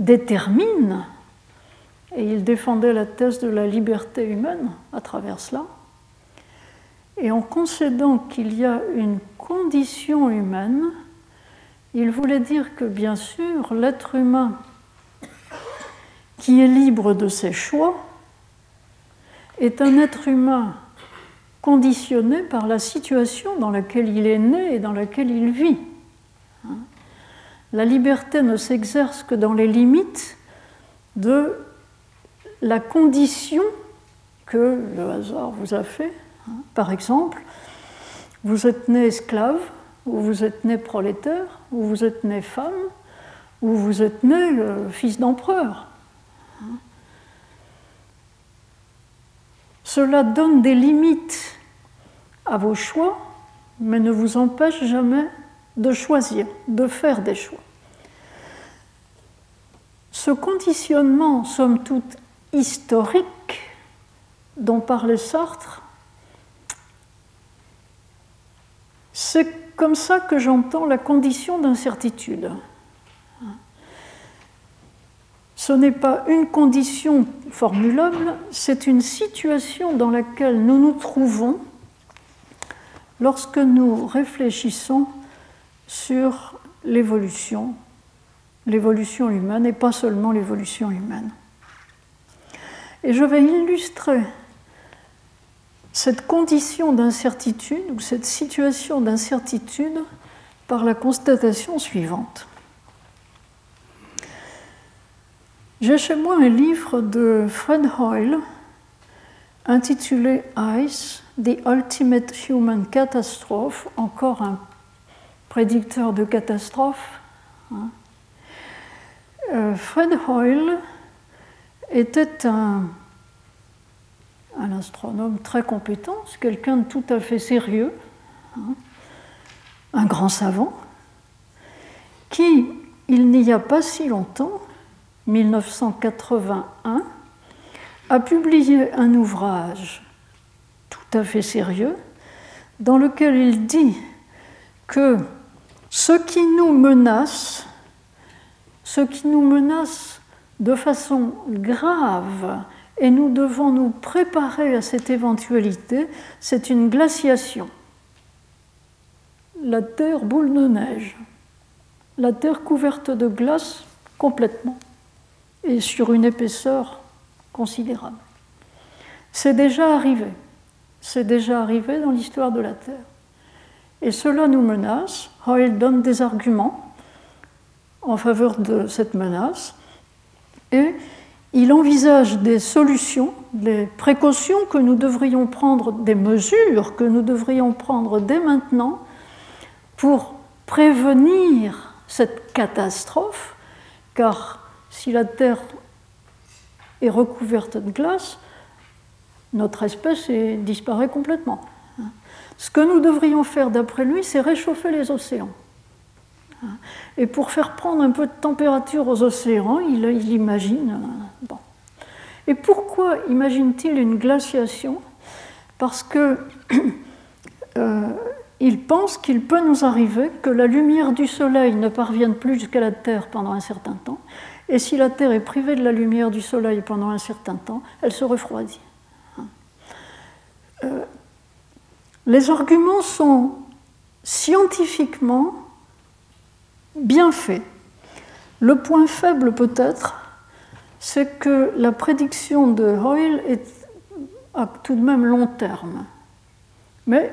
détermine, et il défendait la thèse de la liberté humaine à travers cela, et en concédant qu'il y a une condition humaine, il voulait dire que bien sûr l'être humain qui est libre de ses choix est un être humain conditionné par la situation dans laquelle il est né et dans laquelle il vit. La liberté ne s'exerce que dans les limites de la condition que le hasard vous a fait. Par exemple, vous êtes né esclave, ou vous êtes né prolétaire, ou vous êtes né femme, ou vous êtes né euh, fils d'empereur. Cela donne des limites à vos choix, mais ne vous empêche jamais de choisir, de faire des choix. Ce conditionnement, somme toute historique, dont parlait Sartre, c'est comme ça que j'entends la condition d'incertitude. Ce n'est pas une condition formulable, c'est une situation dans laquelle nous nous trouvons lorsque nous réfléchissons sur l'évolution, l'évolution humaine et pas seulement l'évolution humaine. Et je vais illustrer cette condition d'incertitude ou cette situation d'incertitude par la constatation suivante. J'ai chez moi un livre de Fred Hoyle intitulé Ice, The Ultimate Human Catastrophe, encore un prédicteur de catastrophe. Hein. Euh, Fred Hoyle était un, un astronome très compétent, quelqu'un de tout à fait sérieux, hein, un grand savant, qui, il n'y a pas si longtemps, 1981, a publié un ouvrage tout à fait sérieux dans lequel il dit que ce qui nous menace, ce qui nous menace de façon grave, et nous devons nous préparer à cette éventualité, c'est une glaciation. La Terre boule de neige, la Terre couverte de glace complètement, et sur une épaisseur considérable. C'est déjà arrivé, c'est déjà arrivé dans l'histoire de la Terre. Et cela nous menace. Hoyle donne des arguments en faveur de cette menace et il envisage des solutions, des précautions que nous devrions prendre, des mesures que nous devrions prendre dès maintenant pour prévenir cette catastrophe, car si la Terre est recouverte de glace, notre espèce disparaît complètement. Ce que nous devrions faire, d'après lui, c'est réchauffer les océans. Et pour faire prendre un peu de température aux océans, il, imagine. Euh, bon. Et pourquoi imagine-t-il une glaciation? Parce que euh, il pense qu'il peut nous arriver que la lumière du Soleil ne parvienne plus jusqu'à la Terre pendant un certain temps, et si la Terre est privée de la lumière du Soleil pendant un certain temps, elle se refroidit. Euh, les arguments sont scientifiquement bien faits. Le point faible peut-être, c'est que la prédiction de Hoyle est à tout de même long terme. Mais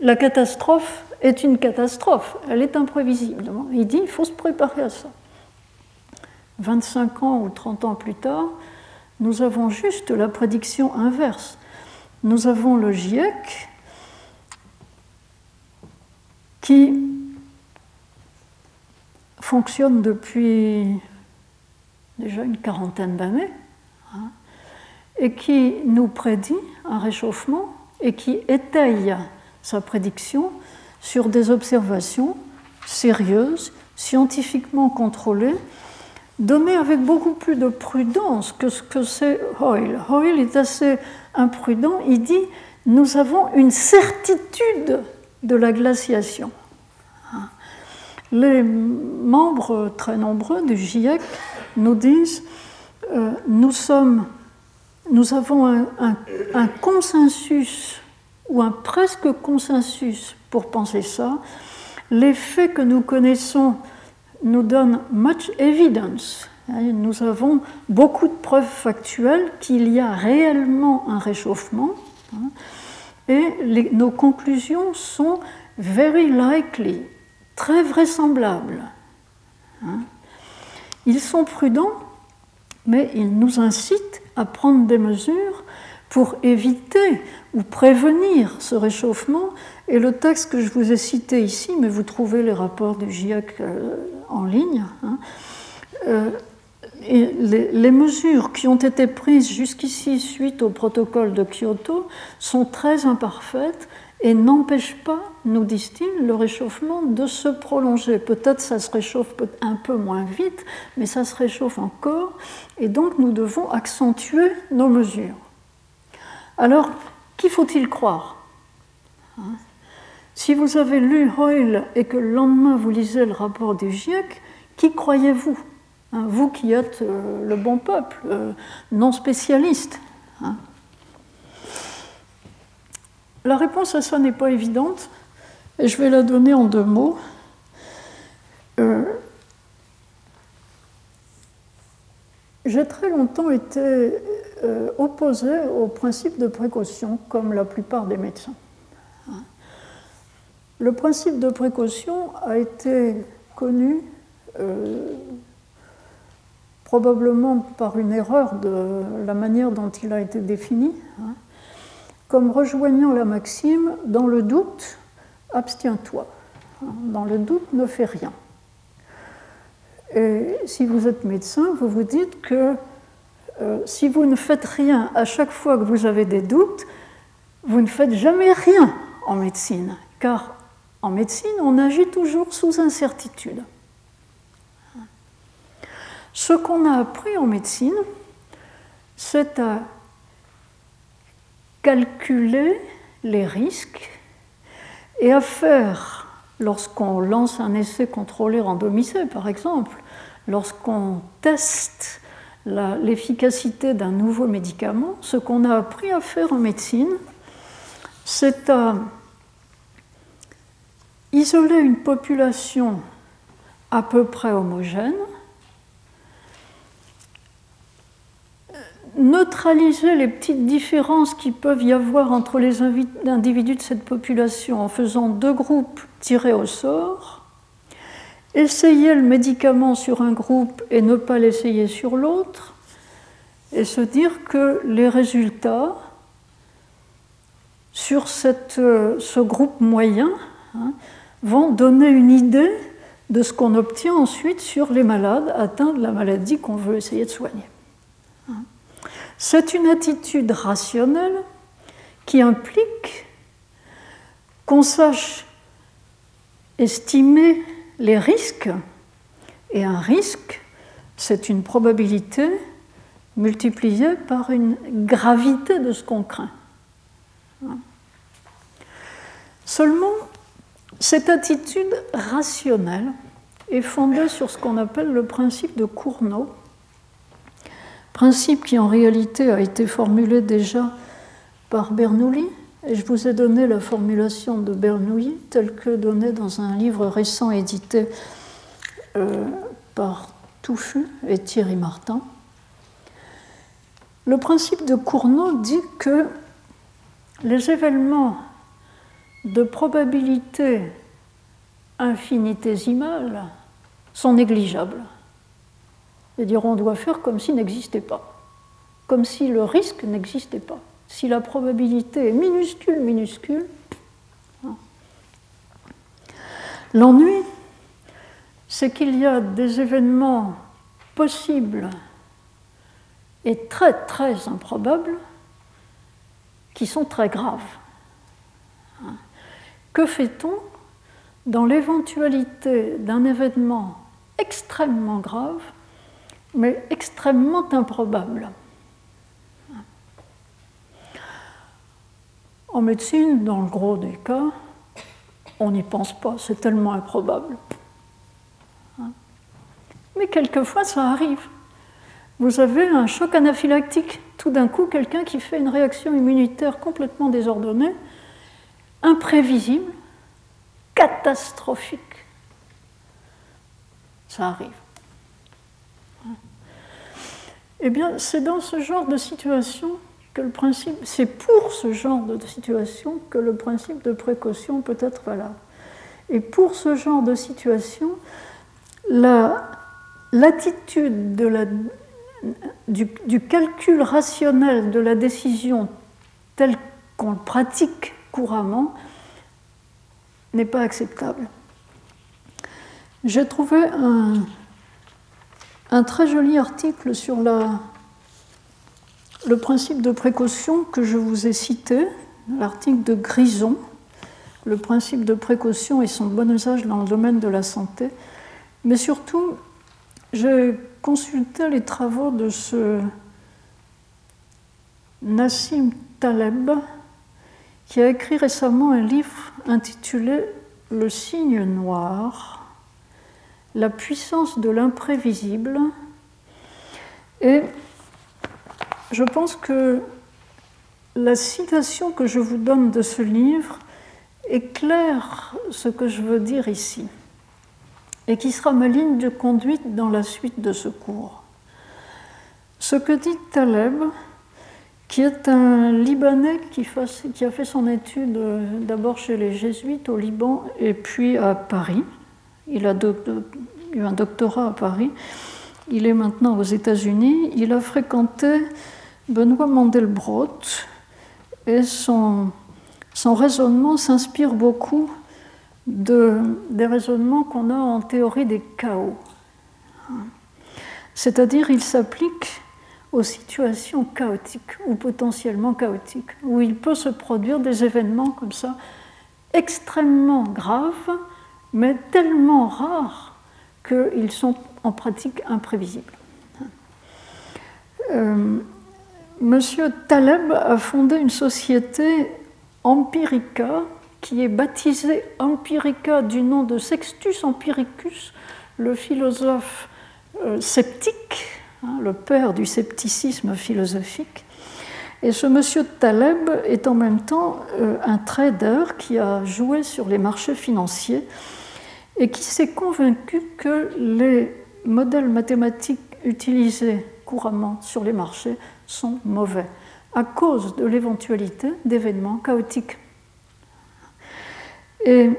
la catastrophe est une catastrophe, elle est imprévisible. Il dit qu'il faut se préparer à ça. 25 ans ou 30 ans plus tard, nous avons juste la prédiction inverse. Nous avons le GIEC qui fonctionne depuis déjà une quarantaine d'années hein, et qui nous prédit un réchauffement et qui étaye sa prédiction sur des observations sérieuses, scientifiquement contrôlées, données avec beaucoup plus de prudence que ce que c'est Hoyle. Hoyle est assez imprudent, il dit nous avons une certitude de la glaciation. Les membres très nombreux du GIEC nous disent euh, nous, sommes, nous avons un, consensus ou un presque consensus pour penser ça. Les faits que nous connaissons nous donnent much evidence. Nous avons beaucoup de preuves factuelles qu'il y a réellement un réchauffement. Hein, et nos conclusions sont very likely, très vraisemblables. Hein. Ils sont prudents, mais ils nous incitent à prendre des mesures pour éviter ou prévenir ce réchauffement. Et le texte que je vous ai cité ici, mais vous trouvez les rapports du GIEC euh, en ligne, hein, euh, les, mesures qui ont été prises jusqu'ici suite au protocole de Kyoto sont très imparfaites et n'empêchent pas, nous disent-ils, le réchauffement de se prolonger. Peut-être ça se réchauffe un peu moins vite, mais ça se réchauffe encore, et donc nous devons accentuer nos mesures. Alors, qui faut-il croire? Hein? Si vous avez lu Hoyle et que le lendemain vous lisez le rapport du GIEC, qui croyez-vous? Hein, vous qui êtes euh, le bon peuple, euh, non spécialiste. Hein? La réponse à ça n'est pas évidente, et je vais la donner en deux mots. Euh, j'ai très longtemps été opposé au principe de précaution, comme la plupart des médecins. Le principe de précaution a été connu probablement par une erreur de la manière dont il a été défini, hein, comme rejoignant la maxime dans le doute, abstiens-toi. Dans le doute, ne fais rien. Et si vous êtes médecin, vous vous dites que euh, si vous ne faites rien à chaque fois que vous avez des doutes, vous ne faites jamais rien en médecine, car en médecine, on agit toujours sous incertitude. Ce qu'on a appris en médecine, c'est à calculer les risques et à faire, lorsqu'on lance un essai contrôlé randomisé par exemple, lorsqu'on teste l'efficacité d'un nouveau médicament, ce qu'on a appris à faire en médecine, c'est à isoler une population à peu près homogène, neutraliser les petites différences qui peuvent y avoir entre les individus de cette population en faisant deux groupes tirés au sort, essayer le médicament sur un groupe et ne pas l'essayer sur l'autre, et se dire que les résultats sur euh, ce groupe moyen hein, vont donner une idée de ce qu'on obtient ensuite sur les malades atteints de la maladie qu'on veut essayer de soigner. C'est une attitude rationnelle qui implique qu'on sache estimer les risques, et un risque, c'est une probabilité multipliée par une gravité de ce qu'on craint. Seulement, cette attitude rationnelle est fondée sur ce qu'on appelle le principe de Cournot, principe qui en réalité a été formulé déjà par Bernoulli, et je vous ai donné la formulation de Bernoulli telle que donnée dans un livre récent édité euh, par Touffu et Thierry Martin. Le principe de Cournot dit que les événements de probabilité infinitésimale sont négligeables. C'est-à-dire on doit faire comme s'il n'existait pas, comme si le risque n'existait pas. Si la probabilité est minuscule, minuscule, hein. l'ennui, c'est qu'il y a des événements possibles et très très improbables qui sont très graves. Que fait-on dans l'éventualité d'un événement extrêmement grave, mais extrêmement improbable En médecine, dans le gros des cas, on n'y pense pas, c'est tellement improbable. Mais quelquefois, ça arrive. Vous avez un choc anaphylactique, tout d'un coup, quelqu'un qui fait une réaction immunitaire complètement désordonnée, imprévisible, catastrophique. Ça arrive. Eh bien, c'est dans ce genre de situation que le principe, c'est pour ce genre de situation que le principe de précaution peut être valable. Et pour ce genre de situation, l'attitude du, du, calcul rationnel de la décision telle qu'on le pratique couramment n'est pas acceptable. J'ai trouvé un, un, très joli article sur le principe de précaution que je vous ai cité, l'article de Grison, le principe de précaution et son bon usage dans le domaine de la santé. Mais surtout, j'ai consulté les travaux de ce Nassim Taleb, qui a écrit récemment un livre intitulé Le signe noir, la puissance de l'imprévisible. Et je pense que la citation que je vous donne de ce livre éclaire ce que je veux dire ici et qui sera ma ligne de conduite dans la suite de ce cours. Ce que dit Taleb, qui est un Libanais qui, a fait son étude euh, d'abord chez les Jésuites au Liban et puis à Paris. Il a eu un doctorat à Paris. Il est maintenant aux États-Unis. Il a fréquenté Benoît Mandelbrot et son, son raisonnement s'inspire beaucoup de, des raisonnements qu'on a en théorie des chaos. C'est-à-dire, il s'applique aux situations chaotiques ou potentiellement chaotiques, où il peut se produire des événements comme ça extrêmement graves, mais tellement rares qu'ils sont en pratique imprévisibles. Euh, Monsieur Taleb a fondé une société Empirica qui est baptisée Empirica du nom de Sextus Empiricus, le philosophe euh, sceptique, hein, le père du scepticisme philosophique. Et ce monsieur Taleb est en même temps euh, un trader qui a joué sur les marchés financiers et qui s'est convaincu que les modèles mathématiques utilisés couramment sur les marchés sont mauvais à cause de l'éventualité d'événements chaotiques. Et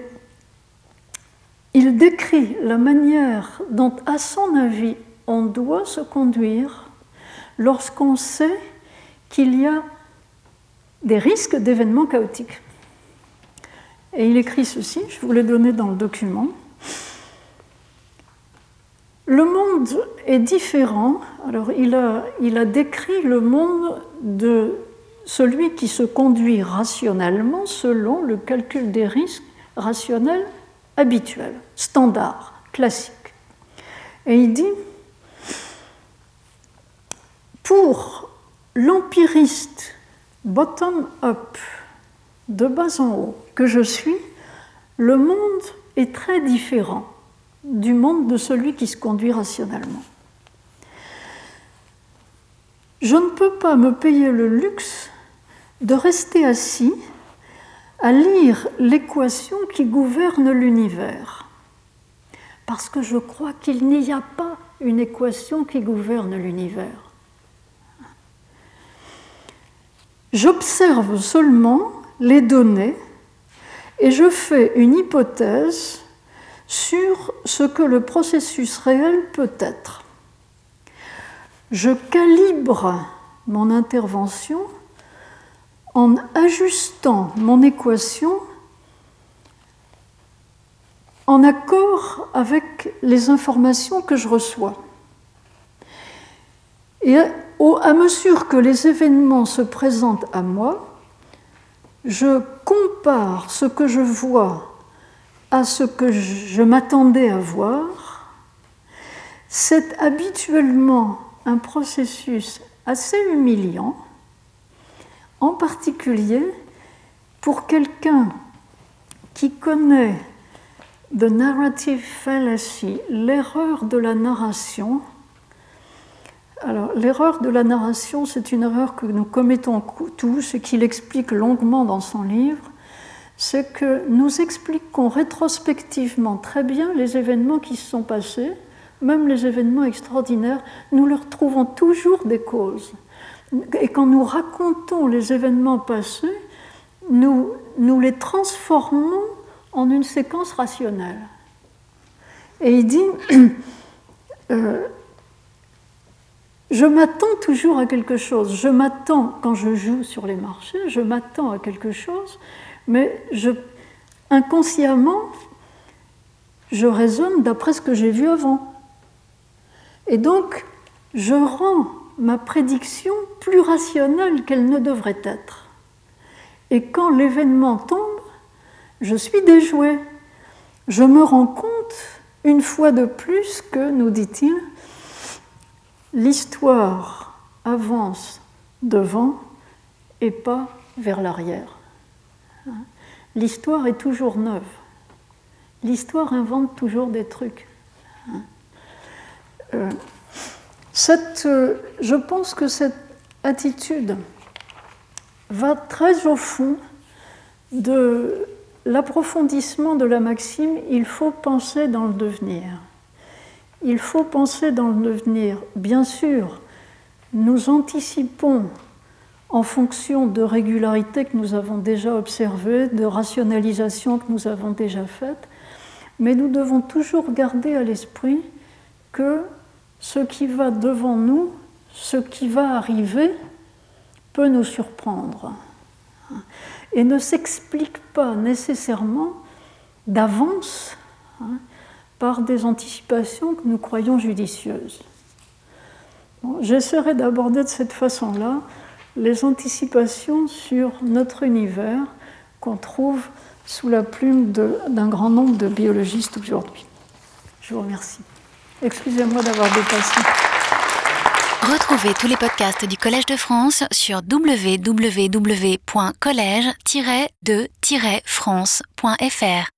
il décrit la manière dont, à son avis, on doit se conduire lorsqu'on sait qu'il y a des risques d'événements chaotiques. Et il écrit ceci, je vous l'ai donné dans le document. Le monde est différent. Alors, il a, décrit le monde de celui qui se conduit rationnellement selon le calcul des risques rationnels habituels, standard, classique. Et il dit, pour l'empiriste bottom-up, de bas en haut, que je suis, le monde est très différent du monde de celui qui se conduit rationnellement. Je ne peux pas me payer le luxe de rester assis à lire l'équation qui gouverne l'univers, parce que je crois qu'il n'y a pas une équation qui gouverne l'univers. J'observe seulement les données et je fais une hypothèse sur ce que le processus réel peut être. Je calibre mon intervention en ajustant mon équation en accord avec les informations que je reçois. Et à mesure que les événements se présentent à moi, je compare ce que je vois à ce que je m'attendais à voir, c'est habituellement un processus assez humiliant, en particulier pour quelqu'un qui connaît the narrative fallacy, l'erreur de la narration. Alors, l'erreur de la narration, c'est une erreur que nous commettons tous et qu'il explique longuement dans son livre c'est que nous expliquons rétrospectivement très bien les événements qui se sont passés, même les événements extraordinaires, nous leur trouvons toujours des causes. Et quand nous racontons les événements passés, nous, les transformons en une séquence rationnelle. Et il dit, euh, je m'attends toujours à quelque chose, je m'attends quand je joue sur les marchés, je m'attends à quelque chose, mais inconsciemment, je raisonne d'après ce que j'ai vu avant. Et donc, je rends ma prédiction plus rationnelle qu'elle ne devrait être. Et quand l'événement tombe, je suis déjoué. Je me rends compte, une fois de plus, que, nous dit-il, l'histoire avance devant et pas vers l'arrière. L'histoire est toujours neuve. L'histoire invente toujours des trucs. Euh, euh, je pense que cette attitude va très au fond de l'approfondissement de la maxime il faut penser dans le devenir. Il faut penser dans le devenir. Bien sûr, nous anticipons en fonction de régularités que nous avons déjà observées, de rationalisation que nous avons déjà faites, mais nous devons toujours garder à l'esprit que ce qui va devant nous, ce qui va arriver, peut nous surprendre et ne s'explique pas nécessairement d'avance hein, par des anticipations que nous croyons judicieuses. J'essaierai d'aborder de cette façon-là les anticipations sur notre univers qu'on trouve sous la plume d'un grand nombre de biologistes aujourd'hui. Je vous remercie. Excusez-moi d'avoir dépassé. Retrouvez tous les podcasts du Collège de France sur www.collège-de-france.fr.